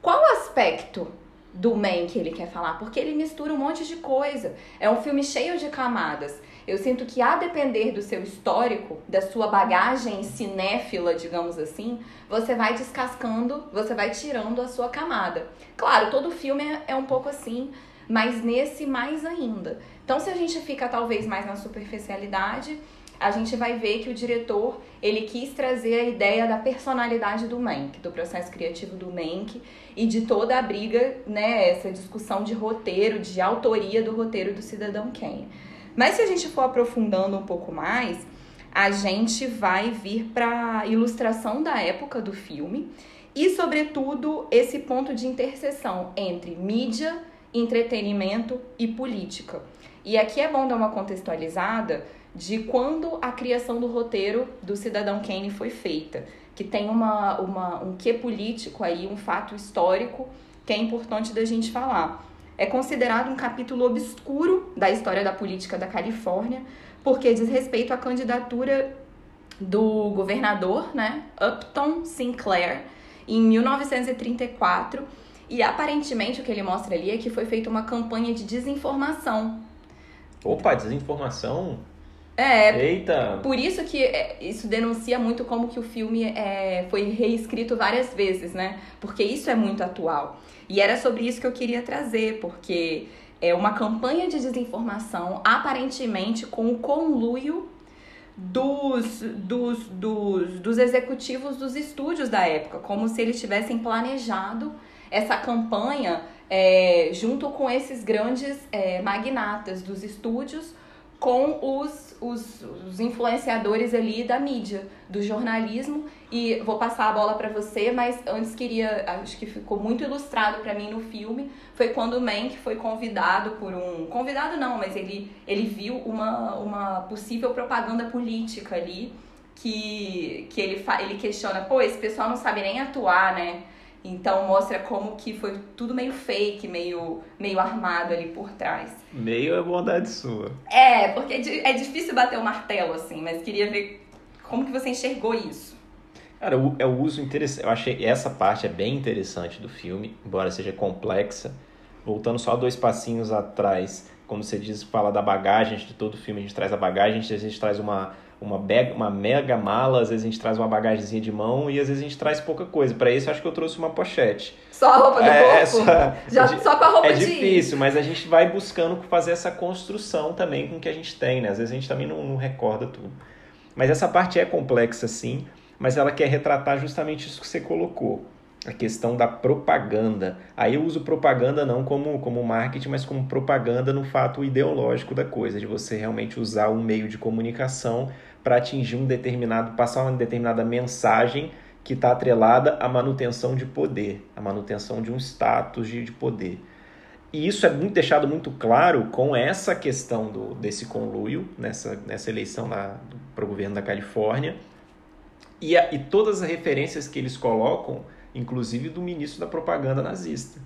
qual aspecto do Mank ele quer falar? Porque ele mistura um monte de coisa. É um filme cheio de camadas. Eu sinto que, a depender do seu histórico, da sua bagagem cinéfila, digamos assim, você vai descascando, você vai tirando a sua camada. Claro, todo filme é, é um pouco assim, mas nesse mais ainda. Então, se a gente fica talvez mais na superficialidade, a gente vai ver que o diretor ele quis trazer a ideia da personalidade do Mank, do processo criativo do Mank e de toda a briga, né, essa discussão de roteiro, de autoria do roteiro do Cidadão Kane. Mas se a gente for aprofundando um pouco mais, a gente vai vir para ilustração da época do filme e, sobretudo, esse ponto de interseção entre mídia, entretenimento e política. E aqui é bom dar uma contextualizada de quando a criação do roteiro do Cidadão Kane foi feita, que tem uma, uma, um quê político aí, um fato histórico que é importante da gente falar. É considerado um capítulo obscuro da história da política da Califórnia, porque diz respeito à candidatura do governador, né, Upton Sinclair, em 1934, e aparentemente o que ele mostra ali é que foi feita uma campanha de desinformação. Opa, desinformação. É, Eita! por isso que é, isso denuncia muito como que o filme é, foi reescrito várias vezes, né? Porque isso é muito atual. E era sobre isso que eu queria trazer, porque é uma campanha de desinformação, aparentemente com o conluio dos, dos, dos, dos executivos dos estúdios da época, como se eles tivessem planejado essa campanha é, junto com esses grandes é, magnatas dos estúdios, com os, os, os influenciadores ali da mídia, do jornalismo. E vou passar a bola para você, mas antes queria, acho que ficou muito ilustrado para mim no filme, foi quando o Mank foi convidado por um, convidado não, mas ele ele viu uma, uma possível propaganda política ali que que ele fa, ele questiona, pô, esse pessoal não sabe nem atuar, né? Então mostra como que foi tudo meio fake, meio, meio armado ali por trás. Meio é bondade sua. É, porque é é difícil bater o martelo assim, mas queria ver como que você enxergou isso. Cara, o- é o uso interessante. Eu achei essa parte é bem interessante do filme, embora seja complexa. Voltando só dois passinhos atrás, quando você diz fala da bagagem de todo filme, a gente traz a bagagem, a gente traz uma, uma, mega, uma mega mala, às vezes a gente traz uma bagagemzinha de mão e às vezes a gente traz pouca coisa. Para isso, acho que eu trouxe uma pochete. Só a roupa do é, corpo? É só, Já, só com a roupa é de... É difícil, mas a gente vai buscando fazer essa construção também com o que a gente tem, né? Às vezes a gente também não, não recorda tudo. Mas essa parte é complexa, sim, mas ela quer retratar justamente isso que você colocou a questão da propaganda. Aí eu uso propaganda não como, como marketing, mas como propaganda no fato ideológico da coisa, de você realmente usar um meio de comunicação para atingir um determinado, passar uma determinada mensagem que está atrelada à manutenção de poder, à manutenção de um status de, de poder. E isso é muito deixado muito claro com essa questão do, desse conluio, nessa, nessa eleição para o governo da Califórnia, e, a, e todas as referências que eles colocam inclusive do ministro da propaganda nazista.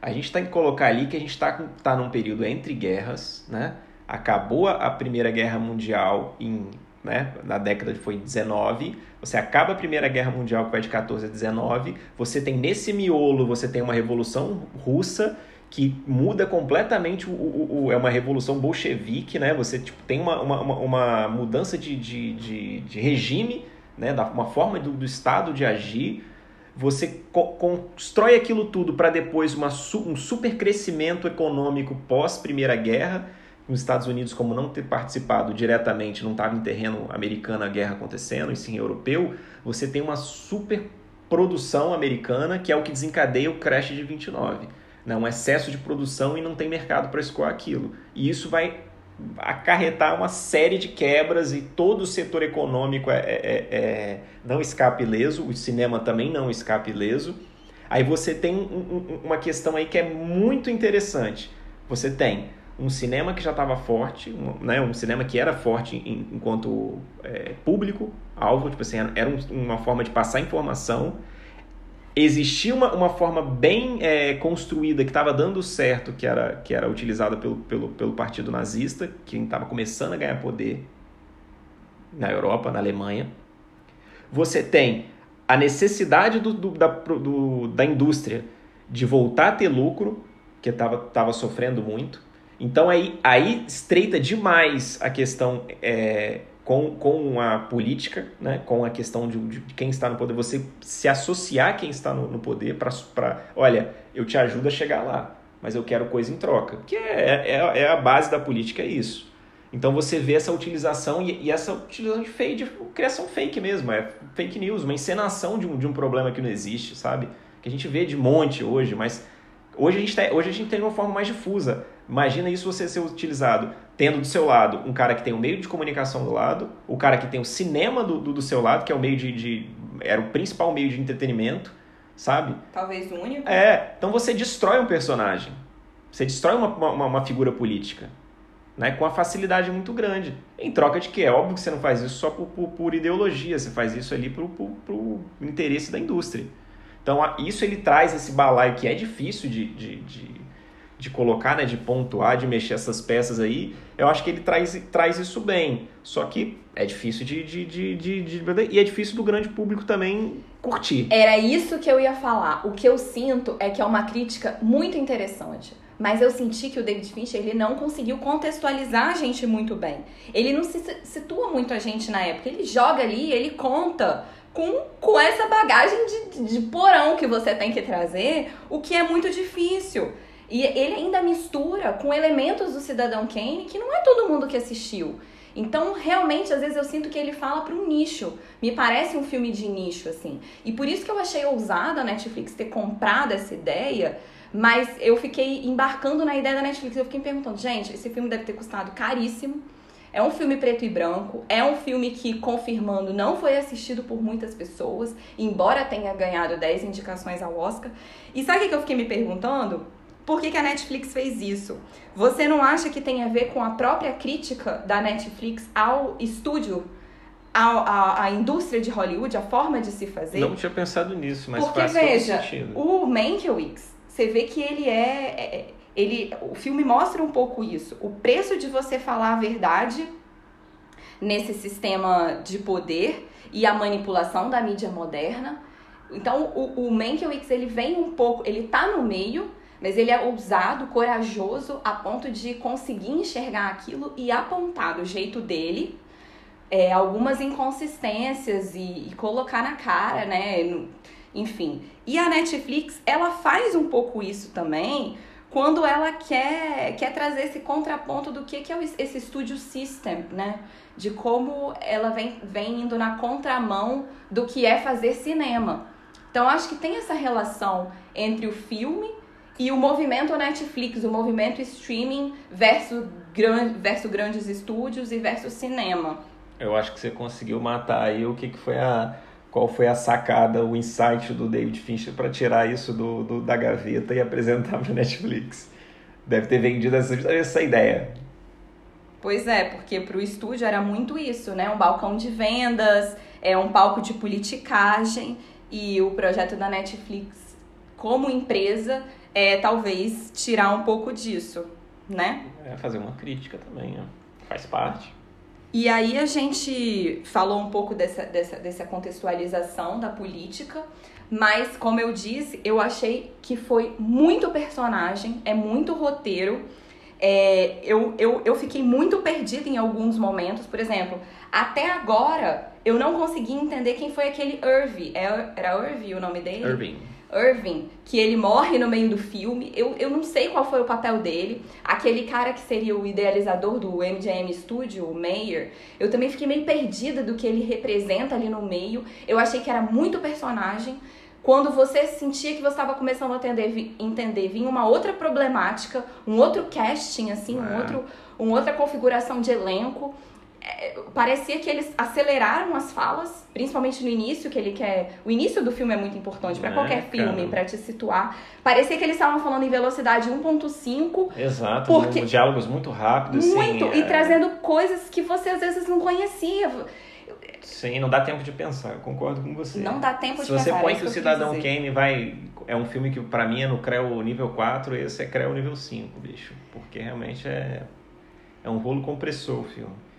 A gente tem que colocar ali que a gente está tá num período entre guerras, né? Acabou a Primeira Guerra Mundial em, né, na década de foi 19, você acaba a Primeira Guerra Mundial que vai de 14 a 19, você tem nesse miolo, você tem uma revolução russa que muda completamente o, o, o, é uma revolução bolchevique, né? Você tipo, tem uma, uma, uma mudança de, de, de, de regime, né? Da, uma forma do, do Estado de agir você co constrói aquilo tudo para depois uma um super crescimento econômico pós Primeira Guerra. Os Estados Unidos, como não ter participado diretamente, não estava em terreno americano a guerra acontecendo, e sim europeu, você tem uma super produção americana que é o que desencadeia o crash de 29. Né? Um excesso de produção e não tem mercado para escoar aquilo. E isso vai acarretar uma série de quebras e todo o setor econômico é, é, é, é não escape ileso, o cinema também não escape ileso. Aí você tem um, um, uma questão aí que é muito interessante. Você tem um cinema que já estava forte, um, né, um cinema que era forte em, enquanto é, público, alvo, tipo assim, era uma forma de passar informação existia uma, uma forma bem é, construída que estava dando certo, que era, que era utilizada pelo, pelo, pelo partido nazista, que estava começando a ganhar poder na Europa, na Alemanha. Você tem a necessidade do, do, da, do, da indústria de voltar a ter lucro, que estava tava sofrendo muito. Então aí, aí estreita demais a questão é, com, com a política, né, com a questão de, de quem está no poder, você se associar a quem está no, no poder para, olha, eu te ajudo a chegar lá, mas eu quero coisa em troca. Que é, é, é a base da política, é isso. Então você vê essa utilização e, e, essa utilização de fake, de criação fake mesmo, é fake news, uma encenação de um, de um problema que não existe, sabe? Que a gente vê de monte hoje, mas hoje a gente, tá, hoje a gente tem uma forma mais difusa. Imagina isso você ser utilizado tendo do seu lado um cara que tem o um meio de comunicação do lado, o cara que tem o cinema do, do, do seu lado, que é o meio de, de, era o principal meio de entretenimento, sabe? Talvez o único. É, então você destrói um personagem. Você destrói uma, uma, uma figura política. Né, com uma facilidade muito grande. Em troca de que é óbvio que você não faz isso só por, por, por ideologia, você faz isso ali por, por interesse da indústria. Então, isso ele traz esse balaio que é difícil de, de, de de colocar, né, de pontuar, de mexer essas peças aí, eu acho que ele traz, traz isso bem. Só que é difícil de, de, de, de, de, E é difícil do grande público também curtir. Era isso que eu ia falar. O que eu sinto é que é uma crítica muito interessante. Mas eu senti que o David Fincher ele não conseguiu contextualizar a gente muito bem. Ele não se situa muito a gente na época. Ele joga ali, ele conta com, com essa bagagem de, de porão que você tem que trazer, o que é muito difícil. E ele ainda mistura com elementos do Cidadão Kane que não é todo mundo que assistiu. Então, realmente, às vezes eu sinto que ele fala para um nicho. Me parece um filme de nicho, assim. E por isso que eu achei ousada a Netflix ter comprado essa ideia, mas eu fiquei embarcando na ideia da Netflix. Eu fiquei me perguntando, gente, esse filme deve ter custado caríssimo. É um filme preto e branco, é um filme que, confirmando, não foi assistido por muitas pessoas, embora tenha ganhado 10 indicações ao Oscar. E sabe o que eu fiquei me perguntando? Por que, que a Netflix fez isso? Você não acha que tem a ver com a própria crítica da Netflix ao estúdio a, a, indústria de Hollywood, a forma de se fazer. Não tinha pensado nisso, mas Porque, faz veja, todo sentido. o Mankiewicz, você vê que ele é, é, ele, o filme mostra um pouco isso. O preço de você falar a verdade nesse sistema de poder e a manipulação da mídia moderna. Então, o, o Mankiewicz, ele vem um pouco, ele tá no meio, mas ele é ousado, corajoso, a ponto de conseguir enxergar aquilo e apontar do jeito dele é, algumas inconsistências e, e, colocar na cara, né? Enfim. E a Netflix, ela faz um pouco isso também quando ela quer, quer trazer esse contraponto do que, que é esse studio system, né? De como ela vem, vem indo na contramão do que é fazer cinema. Então, acho que tem essa relação entre o filme e o movimento Netflix, o movimento streaming versus, gran, versus grandes estúdios e versus cinema. Eu acho que você conseguiu matar aí o que, que foi a. Qual foi a sacada, o insight do David Fincher para tirar isso do, do, da gaveta e apresentar para Netflix? Deve ter vendido essa, essa ideia. Pois é, porque para o estúdio era muito isso, né? Um balcão de vendas, é um palco de politicagem e o projeto da Netflix como empresa é talvez tirar um pouco disso, né? É fazer uma crítica também, né? faz parte. E aí a gente falou um pouco dessa, dessa, dessa contextualização da política, mas como eu disse, eu achei que foi muito personagem, é muito roteiro. É, eu, eu, eu fiquei muito perdida em alguns momentos, por exemplo, até agora eu não consegui entender quem foi aquele Irving. É, era Irving o nome dele? Irving. Irving, que ele morre no meio do filme. Eu, eu não sei qual foi o papel dele. Aquele cara que seria o idealizador do MGM Studio, o Mayer, eu também fiquei meio perdida do que ele representa ali no meio. Eu achei que era muito personagem. Quando você sentia que você estava começando a entender, entender, vinha uma outra problemática, um outro casting, assim, um é. outro, uma outra configuração de elenco. É, parecia que eles aceleraram as falas, principalmente no início, que ele quer. O início do filme é muito importante para é, qualquer filme, para te situar. Parecia que eles estavam falando em velocidade 1.5. Exato, porque... diálogos muito rápidos. Muito, sim, e é... trazendo coisas que você às vezes não conhecia. Sim, não dá tempo de pensar, eu concordo com você. Não dá tempo de pensar. Se você põe que o Cidadão Kane vai. É um filme que para mim é no CREO nível 4, esse é CREO nível 5, bicho. Porque realmente é. É um rolo compressor o filme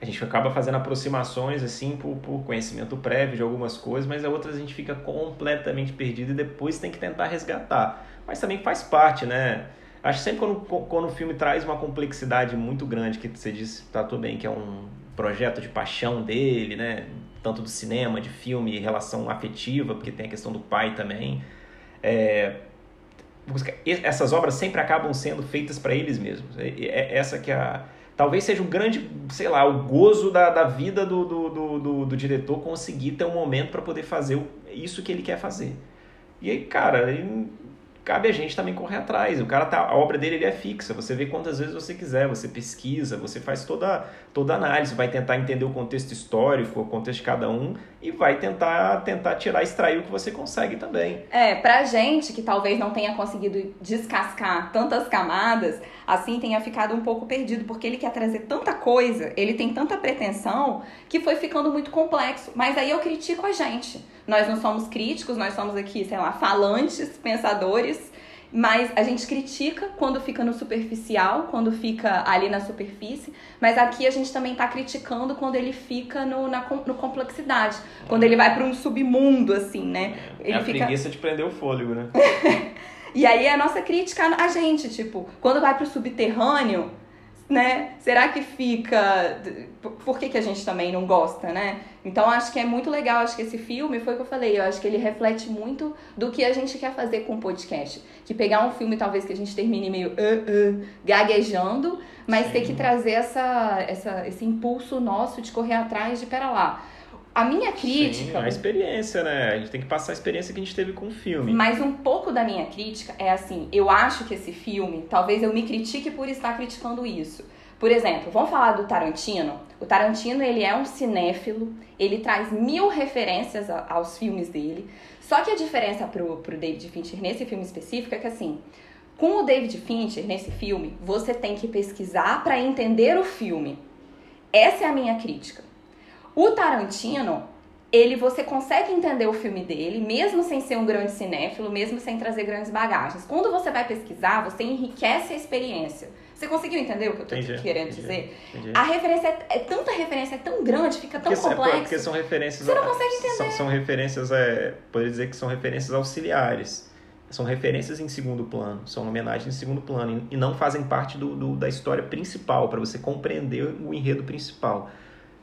a gente acaba fazendo aproximações assim por, por conhecimento prévio de algumas coisas, mas a outras a gente fica completamente perdido e depois tem que tentar resgatar. Mas também faz parte, né? Acho sempre quando, quando o filme traz uma complexidade muito grande, que você disse, tá tudo bem, que é um projeto de paixão dele, né? Tanto do cinema, de filme, relação afetiva, porque tem a questão do pai também. É, essas obras sempre acabam sendo feitas para eles mesmos. É, essa que é a talvez seja um grande, sei lá, o gozo da, da vida do, do, do, do, do diretor conseguir ter um momento para poder fazer isso que ele quer fazer. E aí, cara, cabe a gente também correr atrás. O cara tá, a obra dele ele é fixa. Você vê quantas vezes você quiser, você pesquisa, você faz toda toda análise, vai tentar entender o contexto histórico, o contexto de cada um e vai tentar tentar tirar, extrair o que você consegue também. É, pra gente que talvez não tenha conseguido descascar tantas camadas, assim tenha ficado um pouco perdido, porque ele quer trazer tanta coisa, ele tem tanta pretensão que foi ficando muito complexo. Mas aí eu critico a gente. Nós não somos críticos, nós somos aqui, sei lá, falantes, pensadores mas a gente critica quando fica no superficial, quando fica ali na superfície, mas aqui a gente também está criticando quando ele fica no, na no complexidade, quando ele vai para um submundo, assim, né? É, ele é a fica... preguiça de prender o fôlego, né? e aí a nossa crítica a gente, tipo, quando vai para o subterrâneo, né? Será que fica. Por que, que a gente também não gosta, né? Então acho que é muito legal, acho que esse filme foi o que eu falei, eu acho que ele reflete muito do que a gente quer fazer com o podcast. Que pegar um filme talvez que a gente termine meio uh, uh, gaguejando, mas Sim. ter que trazer essa, essa, esse impulso nosso de correr atrás de pera lá a minha crítica. Sim, a experiência, né? A gente tem que passar a experiência que a gente teve com o filme. Mas um pouco da minha crítica é assim: eu acho que esse filme, talvez eu me critique por estar criticando isso. Por exemplo, vamos falar do Tarantino. O Tarantino, ele é um cinéfilo, ele traz mil referências aos filmes dele. Só que a diferença pro, pro David Fincher nesse filme específico é que, assim, com o David Fincher, nesse filme, você tem que pesquisar para entender o filme. Essa é a minha crítica. O Tarantino, ele você consegue entender o filme dele, mesmo sem ser um grande cinéfilo, mesmo sem trazer grandes bagagens. Quando você vai pesquisar, você enriquece a experiência. Você conseguiu entender o que eu tô entendi, querendo entendi, dizer? Entendi. A referência é, é, tanta referência, é tão grande, fica tão porque, complexo. Porque são referências. Você não consegue entender. São, são referências, é, poderia dizer que são referências auxiliares. São referências em segundo plano, são homenagens em segundo plano e não fazem parte do, do da história principal, para você compreender o enredo principal.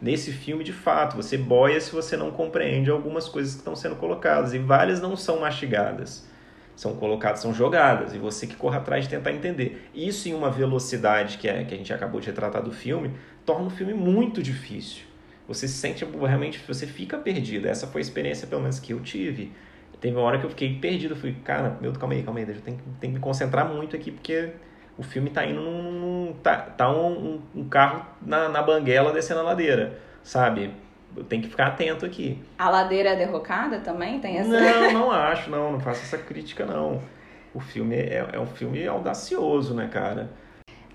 Nesse filme, de fato, você boia se você não compreende algumas coisas que estão sendo colocadas. E várias não são mastigadas. São colocadas, são jogadas. E você que corre atrás de tentar entender. Isso em uma velocidade que, é, que a gente acabou de retratar do filme, torna o filme muito difícil. Você se sente realmente, você fica perdido. Essa foi a experiência, pelo menos, que eu tive. Teve uma hora que eu fiquei perdido. Eu fui, cara, meu, calma aí, calma aí. Eu tenho, tenho que me concentrar muito aqui, porque o filme tá indo num. tá, tá um, um carro na, na banguela descendo a ladeira, sabe? Eu tenho que ficar atento aqui. A ladeira é derrocada também? Tem essa... Não, não acho, não. Não faço essa crítica, não. O filme é, é um filme audacioso, né, cara?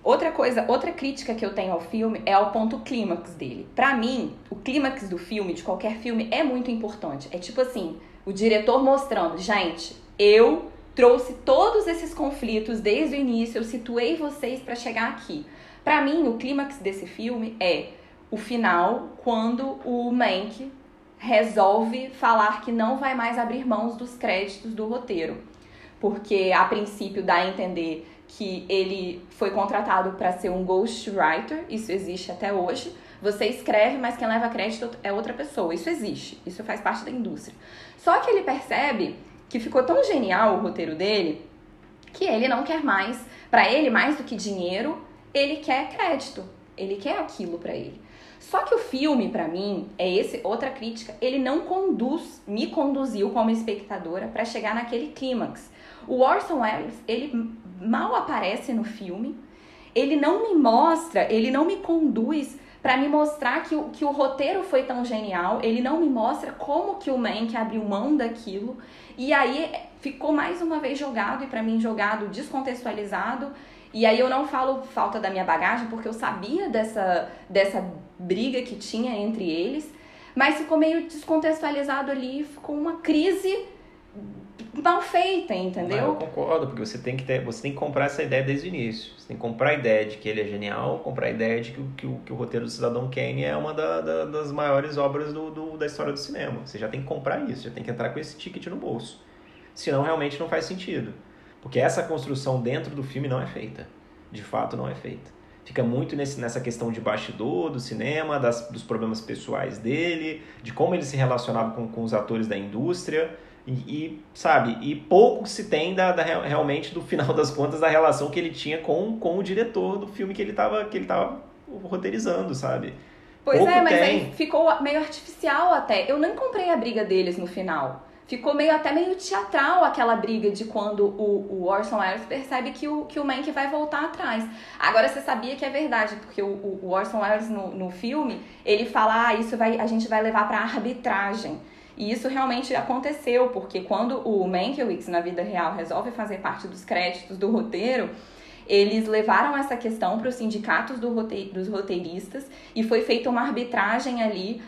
Outra coisa, outra crítica que eu tenho ao filme é ao ponto clímax dele. Para mim, o clímax do filme, de qualquer filme, é muito importante. É tipo assim, o diretor mostrando, gente, eu trouxe todos esses conflitos desde o início, eu situei vocês para chegar aqui. Para mim, o clímax desse filme é o final, quando o Mank resolve falar que não vai mais abrir mãos dos créditos do roteiro. Porque a princípio dá a entender que ele foi contratado para ser um ghostwriter, isso existe até hoje. Você escreve, mas quem leva crédito é outra pessoa. Isso existe, isso faz parte da indústria. Só que ele percebe que ficou tão genial o roteiro dele que ele não quer mais, para ele mais do que dinheiro, ele quer crédito. Ele quer aquilo para ele. Só que o filme, para mim, é esse outra crítica, ele não conduz, me conduziu como espectadora para chegar naquele clímax. O Orson Welles, ele mal aparece no filme, ele não me mostra, ele não me conduz para me mostrar que o, que o roteiro foi tão genial, ele não me mostra como que o Mank abriu mão daquilo, e aí ficou mais uma vez jogado, e para mim jogado descontextualizado, e aí eu não falo falta da minha bagagem, porque eu sabia dessa, dessa briga que tinha entre eles, mas ficou meio descontextualizado ali, ficou uma crise mal feita, entendeu? eu concordo, porque você tem que ter, você tem que comprar essa ideia desde o início. Você tem que comprar a ideia de que ele é genial, comprar a ideia de que, que, que o roteiro do Cidadão Kane é uma da, da, das maiores obras do, do, da história do cinema. Você já tem que comprar isso, já tem que entrar com esse ticket no bolso. Senão realmente não faz sentido. Porque essa construção dentro do filme não é feita. De fato não é feita. Fica muito nesse, nessa questão de bastidor do cinema, das, dos problemas pessoais dele, de como ele se relacionava com, com os atores da indústria e, e, sabe, e pouco se tem da, da, realmente do final das contas da relação que ele tinha com, com o diretor do filme que ele estava que ele tava roteirizando, sabe? Pois pouco é, mas tem. aí ficou meio artificial até. Eu nem comprei a briga deles no final. Ficou meio até meio teatral aquela briga de quando o, o Orson Welles percebe que o, que o Mank vai voltar atrás. Agora você sabia que é verdade, porque o, o Orson Welles no, no filme, ele fala, ah, isso vai, a gente vai levar para arbitragem. E isso realmente aconteceu, porque quando o Mankiewicz, na vida real, resolve fazer parte dos créditos do roteiro, eles levaram essa questão para os sindicatos do roteir, dos roteiristas e foi feita uma arbitragem ali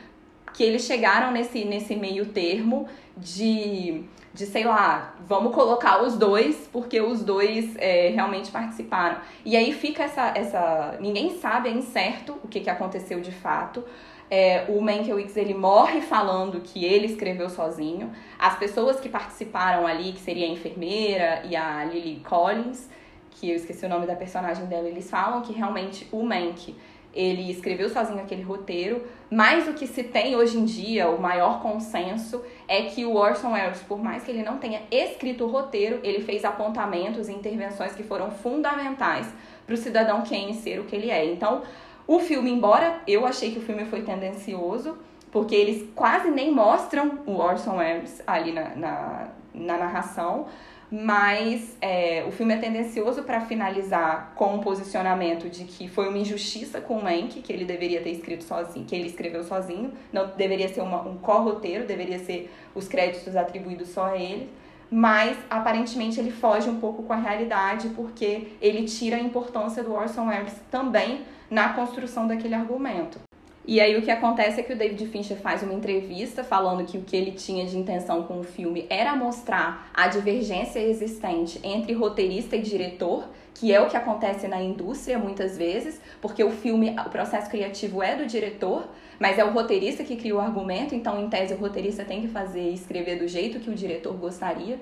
que eles chegaram nesse, nesse meio termo de, de, sei lá, vamos colocar os dois, porque os dois é, realmente participaram. E aí fica essa, essa. Ninguém sabe, é incerto o que, que aconteceu de fato. É, o Mankiewicz ele morre falando que ele escreveu sozinho. As pessoas que participaram ali, que seria a enfermeira e a Lily Collins, que eu esqueci o nome da personagem dela, eles falam que realmente o Mank ele escreveu sozinho aquele roteiro, mas o que se tem hoje em dia, o maior consenso, é que o Orson Welles, por mais que ele não tenha escrito o roteiro, ele fez apontamentos e intervenções que foram fundamentais para o cidadão Kane ser o que ele é. Então, o filme, embora eu achei que o filme foi tendencioso, porque eles quase nem mostram o Orson Welles ali na, na, na narração, mas é, o filme é tendencioso para finalizar com um posicionamento de que foi uma injustiça com o Mank, que ele deveria ter escrito sozinho, que ele escreveu sozinho, não deveria ser uma, um co-roteiro, deveria ser os créditos atribuídos só a ele mas aparentemente ele foge um pouco com a realidade porque ele tira a importância do Orson Welles também na construção daquele argumento. E aí o que acontece é que o David Fincher faz uma entrevista falando que o que ele tinha de intenção com o filme era mostrar a divergência existente entre roteirista e diretor, que é o que acontece na indústria muitas vezes, porque o filme, o processo criativo é do diretor, mas é o roteirista que cria o argumento, então em tese o roteirista tem que fazer e escrever do jeito que o diretor gostaria.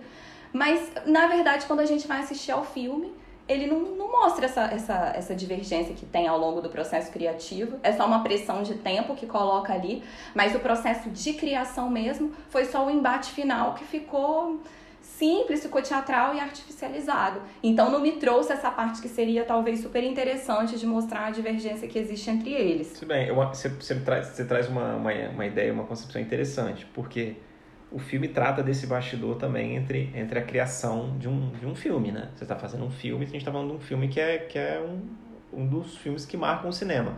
Mas na verdade, quando a gente vai assistir ao filme, ele não, não mostra essa, essa, essa divergência que tem ao longo do processo criativo. É só uma pressão de tempo que coloca ali, mas o processo de criação mesmo foi só o embate final que ficou simples, ficou teatral e artificializado. Então não me trouxe essa parte que seria talvez super interessante de mostrar a divergência que existe entre eles. Tudo bem, você, traz, você traz uma, uma, uma ideia, uma concepção interessante, porque o filme trata desse bastidor também entre, entre a criação de um, de um filme, né? Você está fazendo um filme, a gente está falando de um filme que é, que é um, um dos filmes que marcam o cinema.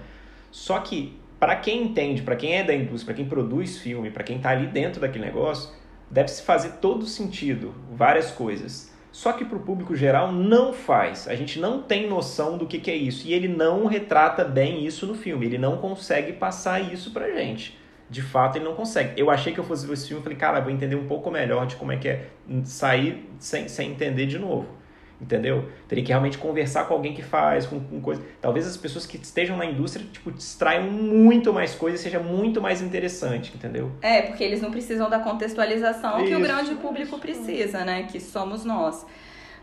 Só que, para quem entende, para quem é da indústria, para quem produz filme, para quem está ali dentro daquele negócio, deve-se fazer todo sentido, várias coisas. Só que para o público geral não faz. A gente não tem noção do que, que é isso. E ele não retrata bem isso no filme. Ele não consegue passar isso pra gente de fato ele não consegue. Eu achei que eu fosse ver esse filme e falei, cara, vou entender um pouco melhor de como é que é sair sem, sem entender de novo. Entendeu? Teria que realmente conversar com alguém que faz, com, com coisa. Talvez as pessoas que estejam na indústria, tipo, distraiam muito mais coisas, seja muito mais interessante, entendeu? É, porque eles não precisam da contextualização isso. que o grande público precisa, né? Que somos nós.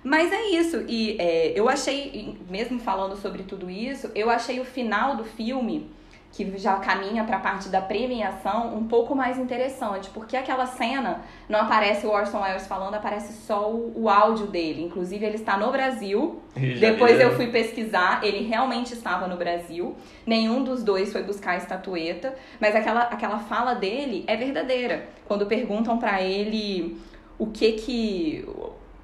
Mas é isso, e é, eu achei, mesmo falando sobre tudo isso, eu achei o final do filme que já caminha para a parte da premiação, um pouco mais interessante, porque aquela cena não aparece o Orson Welles falando, aparece só o, o áudio dele. Inclusive, ele está no Brasil. Depois eu fui pesquisar, ele realmente estava no Brasil. Nenhum dos dois foi buscar a estatueta, mas aquela, aquela fala dele é verdadeira. Quando perguntam para ele o que que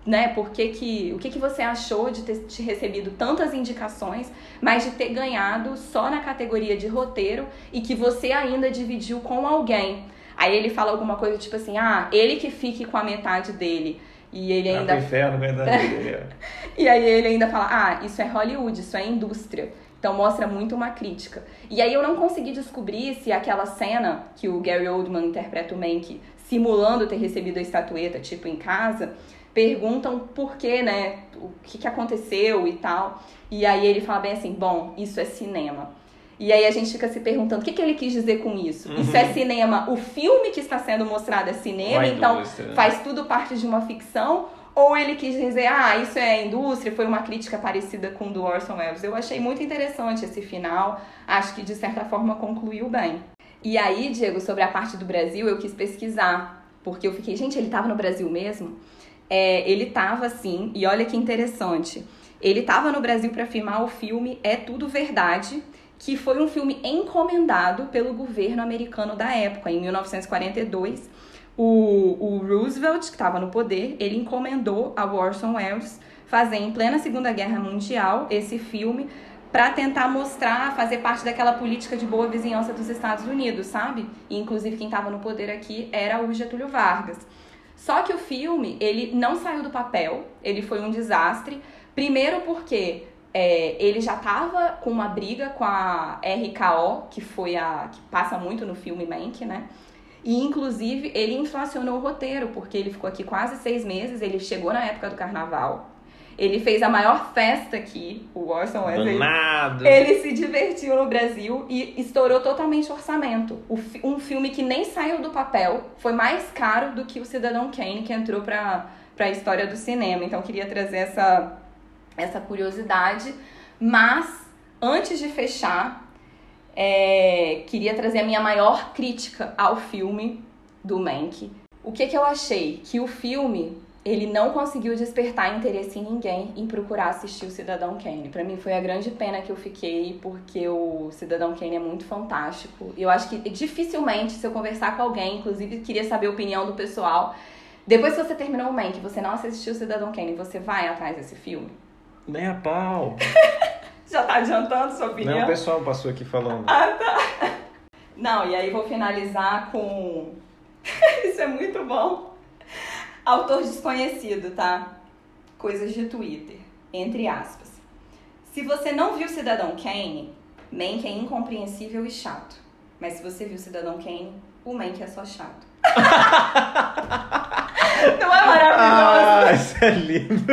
né? Por que que, o que, que você achou de ter te recebido tantas indicações, mas de ter ganhado só na categoria de roteiro e que você ainda dividiu com alguém? Aí ele fala alguma coisa tipo assim: ah, ele que fique com a metade dele. E ele ainda. Ah, inferno, verdade. É. e aí ele ainda fala: ah, isso é Hollywood, isso é indústria. Então mostra muito uma crítica. E aí eu não consegui descobrir se aquela cena que o Gary Oldman interpreta o Mank simulando ter recebido a estatueta, tipo em casa, perguntam por que, né? O que, que aconteceu e tal. E aí ele fala bem assim: bom, isso é cinema. E aí a gente fica se perguntando o que, que ele quis dizer com isso. Uhum. Isso é cinema, o filme que está sendo mostrado é cinema, então faz tudo parte de uma ficção. Ou ele quis dizer, ah, isso é indústria, foi uma crítica parecida com o do Orson Welles. Eu achei muito interessante esse final, acho que de certa forma concluiu bem. E aí, Diego, sobre a parte do Brasil, eu quis pesquisar, porque eu fiquei, gente, ele estava no Brasil mesmo? É, ele tava assim, e olha que interessante. Ele tava no Brasil para filmar o filme É Tudo Verdade, que foi um filme encomendado pelo governo americano da época, em 1942. O, o Roosevelt, que estava no poder, ele encomendou a Orson Welles fazer em plena Segunda Guerra Mundial esse filme para tentar mostrar, fazer parte daquela política de boa vizinhança dos Estados Unidos, sabe? E, inclusive quem estava no poder aqui era o Getúlio Vargas. Só que o filme, ele não saiu do papel, ele foi um desastre. Primeiro porque é, ele já estava com uma briga com a RKO, que foi a que passa muito no filme Mank, né? E inclusive ele inflacionou o roteiro, porque ele ficou aqui quase seis meses, ele chegou na época do carnaval. Ele fez a maior festa aqui, o Orson Welles. Ele, ele se divertiu no Brasil e estourou totalmente o orçamento. um filme que nem saiu do papel foi mais caro do que o Cidadão Kane, que entrou para a história do cinema. Então, eu queria trazer essa, essa curiosidade. Mas, antes de fechar, é, queria trazer a minha maior crítica ao filme do Mank. O que, que eu achei? Que o filme ele não conseguiu despertar interesse em ninguém em procurar assistir o Cidadão Kane. Para mim foi a grande pena que eu fiquei, porque o Cidadão Kane é muito fantástico. E eu acho que dificilmente, se eu conversar com alguém, inclusive queria saber a opinião do pessoal, depois que você terminou o Man, que você não assistiu o Cidadão Kane, você vai atrás desse filme? Nem a pau. Já tá adiantando sua opinião? Não, o pessoal passou aqui falando. Ah, tá. Não, e aí vou finalizar com... Isso é muito bom Autor desconhecido, tá? Coisas de Twitter, entre aspas. Se você não viu Cidadão Kane, Mank é incompreensível e chato. Mas se você viu Cidadão Kane, o Mank é só chato. Não é maravilhoso? Ah, isso é lindo.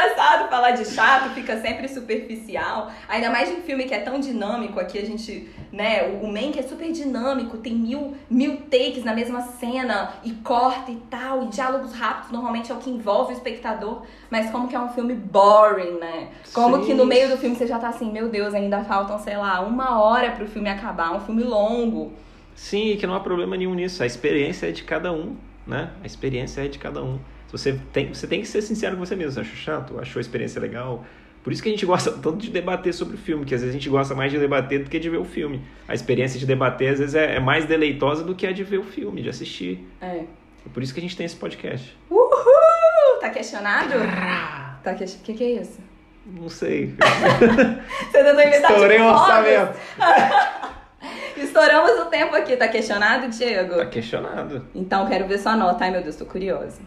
Engraçado falar de chato, fica sempre superficial. Ainda mais de um filme que é tão dinâmico. Aqui a gente, né? O Man que é super dinâmico, tem mil, mil takes na mesma cena e corta e tal, e diálogos rápidos normalmente é o que envolve o espectador. Mas como que é um filme boring, né? Como Sim. que no meio do filme você já tá assim, meu Deus, ainda faltam, sei lá, uma hora pro filme acabar, um filme longo. Sim, que não há problema nenhum nisso. A experiência é de cada um, né? A experiência é de cada um. Você tem, você tem que ser sincero com você mesmo. Você achou chato? Achou a experiência legal? Por isso que a gente gosta tanto de debater sobre o filme, que às vezes a gente gosta mais de debater do que de ver o filme. A experiência de debater, às vezes, é, é mais deleitosa do que a de ver o filme, de assistir. É. é por isso que a gente tem esse podcast. Uhul! Tá questionado? Tá que... que que é isso? Não sei. Você tentou inventar Estourei o orçamento. Estouramos o tempo aqui. Tá questionado, Diego? Tá questionado. Então, quero ver sua nota. Ai, meu Deus, tô curiosa.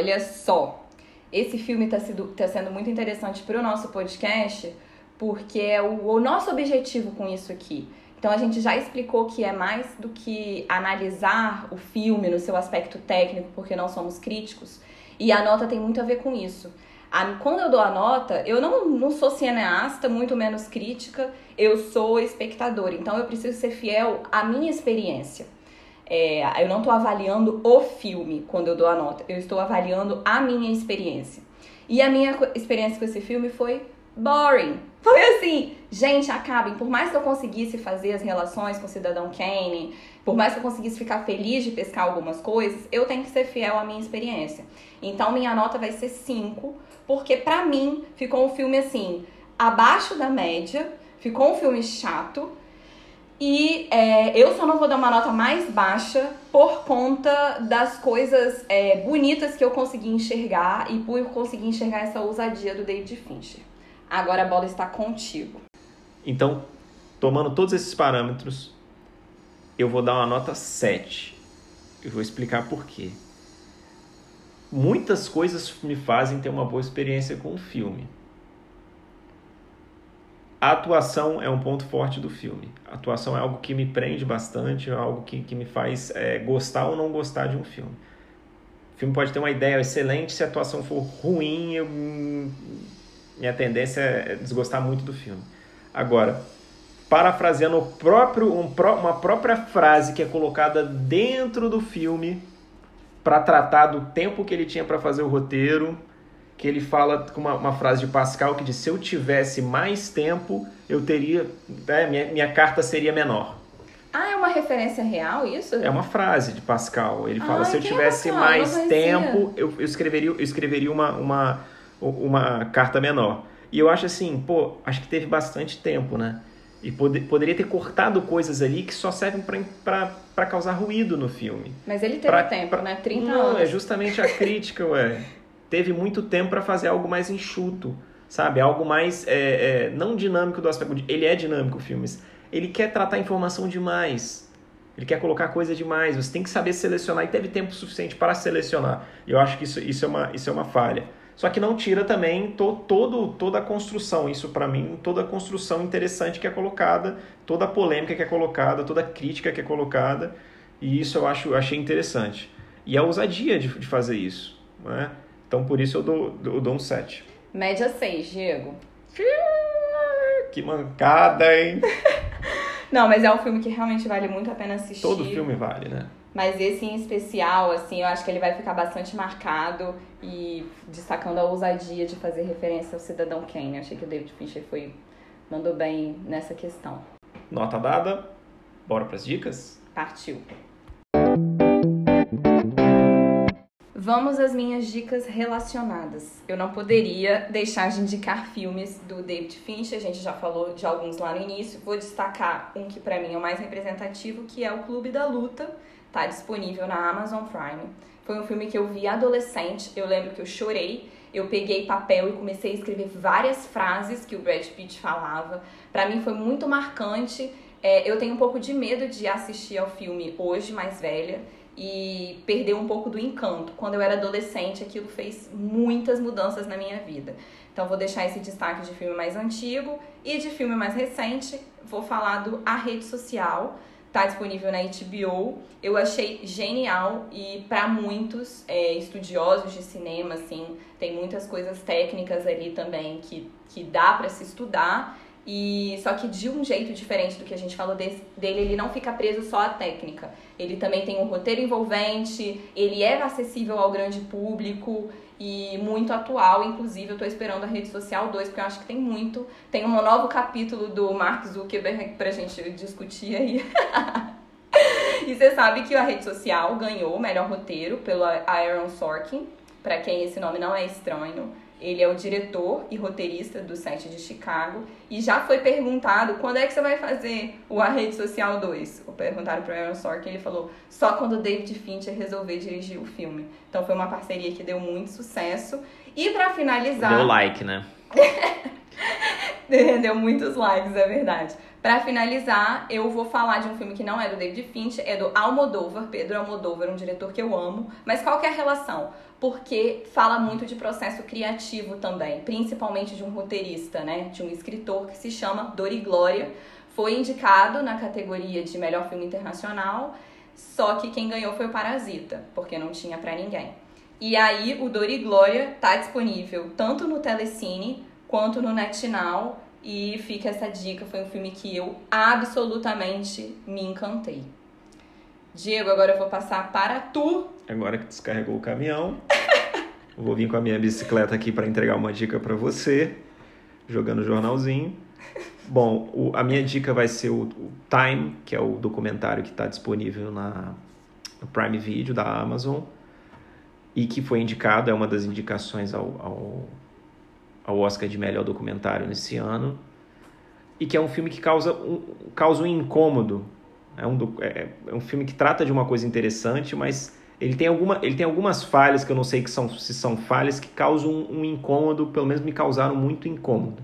Olha só, esse filme está tá sendo muito interessante para o nosso podcast, porque é o, o nosso objetivo com isso aqui. Então a gente já explicou que é mais do que analisar o filme no seu aspecto técnico, porque não somos críticos. E a nota tem muito a ver com isso. A, quando eu dou a nota, eu não, não sou cineasta, muito menos crítica, eu sou espectador. Então eu preciso ser fiel à minha experiência. É, eu não estou avaliando o filme quando eu dou a nota, eu estou avaliando a minha experiência. E a minha experiência com esse filme foi boring. Foi assim, gente, acabem. Por mais que eu conseguisse fazer as relações com o Cidadão Kane, por mais que eu conseguisse ficar feliz de pescar algumas coisas, eu tenho que ser fiel à minha experiência. Então minha nota vai ser 5, porque pra mim ficou um filme assim, abaixo da média, ficou um filme chato, e é, eu só não vou dar uma nota mais baixa por conta das coisas é, bonitas que eu consegui enxergar e por conseguir enxergar essa ousadia do David Fincher. Agora a bola está contigo. Então, tomando todos esses parâmetros, eu vou dar uma nota 7. Eu vou explicar por quê. Muitas coisas me fazem ter uma boa experiência com o filme a atuação é um ponto forte do filme. A atuação é algo que me prende bastante, é algo que, que me faz é, gostar ou não gostar de um filme. O filme pode ter uma ideia excelente, se a atuação for ruim, eu, minha tendência é desgostar muito do filme. Agora, parafraseando próprio, um, uma própria frase que é colocada dentro do filme para tratar do tempo que ele tinha para fazer o roteiro, que ele fala com uma, uma, frase de Pascal que diz: se eu tivesse mais tempo, eu teria, né, minha, minha carta seria menor. Ah, é uma referência real isso? É uma frase de Pascal. Ele fala: Ai, se eu tivesse é mais tempo, eu, eu, escreveria, eu escreveria uma, uma, uma carta menor. E eu acho assim, pô, acho que teve bastante tempo, né? E pod poderia ter cortado coisas ali que só servem para causar ruído no filme. Mas ele teve pra, tempo, pra... né? 30 Não, anos. é justamente a crítica, ué teve muito tempo para fazer algo mais enxuto, sabe? Algo mais, é, é, não dinâmico do aspecto. Ele é dinâmico o filme, ele quer tratar informação demais. Ele quer colocar coisa demais. Você tem que saber selecionar e teve tempo suficiente para selecionar. Eu acho que isso, isso, é, uma, isso é uma falha. Só que não tira também to, todo, toda a construção. Isso, para mim, toda a construção interessante que é colocada, toda a polêmica que é colocada, toda a crítica que é colocada. E isso eu acho, achei interessante. E a ousadia de, de fazer isso. Né? Então por isso eu dou, eu dou um 7. Média 6, Diego. Que mancada, hein? Não, mas é um filme que realmente vale muito a pena assistir. Todo filme vale, né? Mas esse em especial, assim, eu acho que ele vai ficar bastante marcado e destacando a ousadia de fazer referência ao Cidadão Kane. Eu achei que o David Fincher foi mandou bem nessa questão. Nota dada. Bora para as dicas? Partiu. Vamos às minhas dicas relacionadas. Eu não poderia deixar de indicar filmes do David Fincher, a gente já falou de alguns lá no início. Vou destacar um que para mim é o mais representativo, que é o Clube da Luta. Tá disponível na Amazon Prime. Foi um filme que eu vi adolescente, eu lembro que eu chorei. Eu peguei papel e comecei a escrever várias frases que o Brad Pitt falava. Para mim foi muito marcante. É, eu tenho um pouco de medo de assistir ao filme hoje, mais velha e perdeu um pouco do encanto. Quando eu era adolescente, aquilo fez muitas mudanças na minha vida. Então vou deixar esse destaque de filme mais antigo e de filme mais recente, vou falar do A Rede Social, tá disponível na HBO. Eu achei genial e para muitos é, estudiosos de cinema, assim, tem muitas coisas técnicas ali também que, que dá para se estudar. E só que de um jeito diferente do que a gente falou dele, ele não fica preso só à técnica. Ele também tem um roteiro envolvente, ele é acessível ao grande público e muito atual. Inclusive, eu tô esperando a rede social 2, porque eu acho que tem muito. Tem um novo capítulo do Mark Zuckerberg pra gente discutir aí. e você sabe que a rede social ganhou o melhor roteiro pelo Aaron Sorkin. Para quem esse nome não é estranho, ele é o diretor e roteirista do set de Chicago. E já foi perguntado quando é que você vai fazer o A Rede Social 2. Perguntaram para o Aaron Sorkin ele falou só quando o David Fincher resolver dirigir o filme. Então foi uma parceria que deu muito sucesso. E para finalizar. Deu like, né? deu muitos likes, é verdade. Para finalizar, eu vou falar de um filme que não é do David Fincher, é do Almodóvar, Pedro Almodóvar, um diretor que eu amo. Mas qual que é a relação? Porque fala muito de processo criativo também, principalmente de um roteirista, né? De um escritor que se chama Dori Glória. Foi indicado na categoria de melhor filme internacional, só que quem ganhou foi o Parasita, porque não tinha para ninguém. E aí o Dori Glória tá disponível tanto no Telecine quanto no NetNow e fica essa dica, foi um filme que eu absolutamente me encantei. Diego, agora eu vou passar para tu. Agora que descarregou o caminhão, vou vir com a minha bicicleta aqui para entregar uma dica para você, jogando jornalzinho. Bom, o, a minha dica vai ser o, o, Time, que é o documentário que está disponível na, no Prime Video da Amazon e que foi indicado, é uma das indicações ao, ao ao Oscar de melhor documentário nesse ano e que é um filme que causa um, causa um incômodo. É um, é, é um filme que trata de uma coisa interessante, mas ele tem, alguma, ele tem algumas falhas que eu não sei que são, se são falhas que causam um, um incômodo, pelo menos me causaram muito incômodo.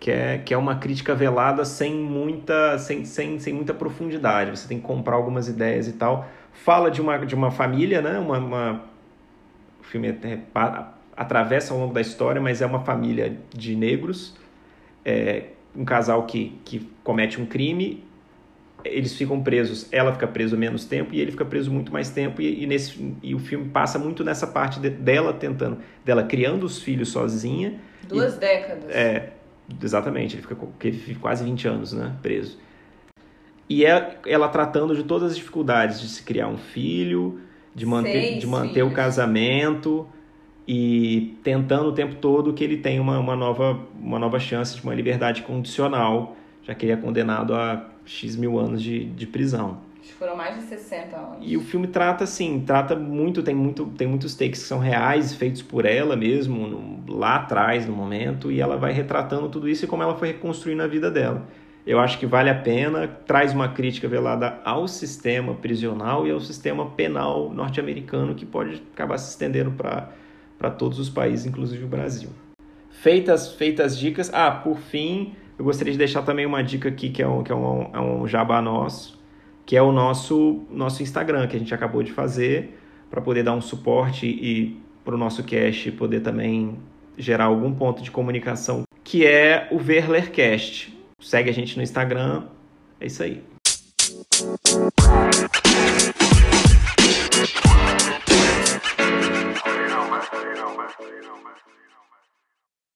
Que é, que é uma crítica velada sem muita, sem, sem, sem muita profundidade. Você tem que comprar algumas ideias e tal. Fala de uma, de uma família, né? Uma, uma, filme é, atravessa ao longo da história, mas é uma família de negros, é, um casal que, que comete um crime, eles ficam presos, ela fica presa menos tempo e ele fica preso muito mais tempo e, e nesse, e o filme passa muito nessa parte de, dela tentando, dela criando os filhos sozinha. Duas e, décadas. É, exatamente, ele fica, ele fica quase 20 anos, né, preso. E é ela tratando de todas as dificuldades de se criar um filho, de manter, de manter o casamento, e tentando o tempo todo que ele tenha uma, uma, nova, uma nova chance de uma liberdade condicional, já que ele é condenado a X mil anos de, de prisão. Foram mais de 60 anos. E o filme trata, assim, trata muito, tem, muito, tem muitos takes que são reais, feitos por ela mesmo, no, lá atrás, no momento, e ela vai retratando tudo isso e como ela foi reconstruindo a vida dela. Eu acho que vale a pena, traz uma crítica velada ao sistema prisional e ao sistema penal norte-americano, que pode acabar se estendendo para todos os países, inclusive o Brasil. Feitas, feitas dicas. Ah, por fim, eu gostaria de deixar também uma dica aqui que é um, que é um, é um jabá nosso, que é o nosso, nosso Instagram, que a gente acabou de fazer, para poder dar um suporte e para o nosso cast poder também gerar algum ponto de comunicação, que é o Verlercast. Segue a gente no Instagram. É isso aí. you.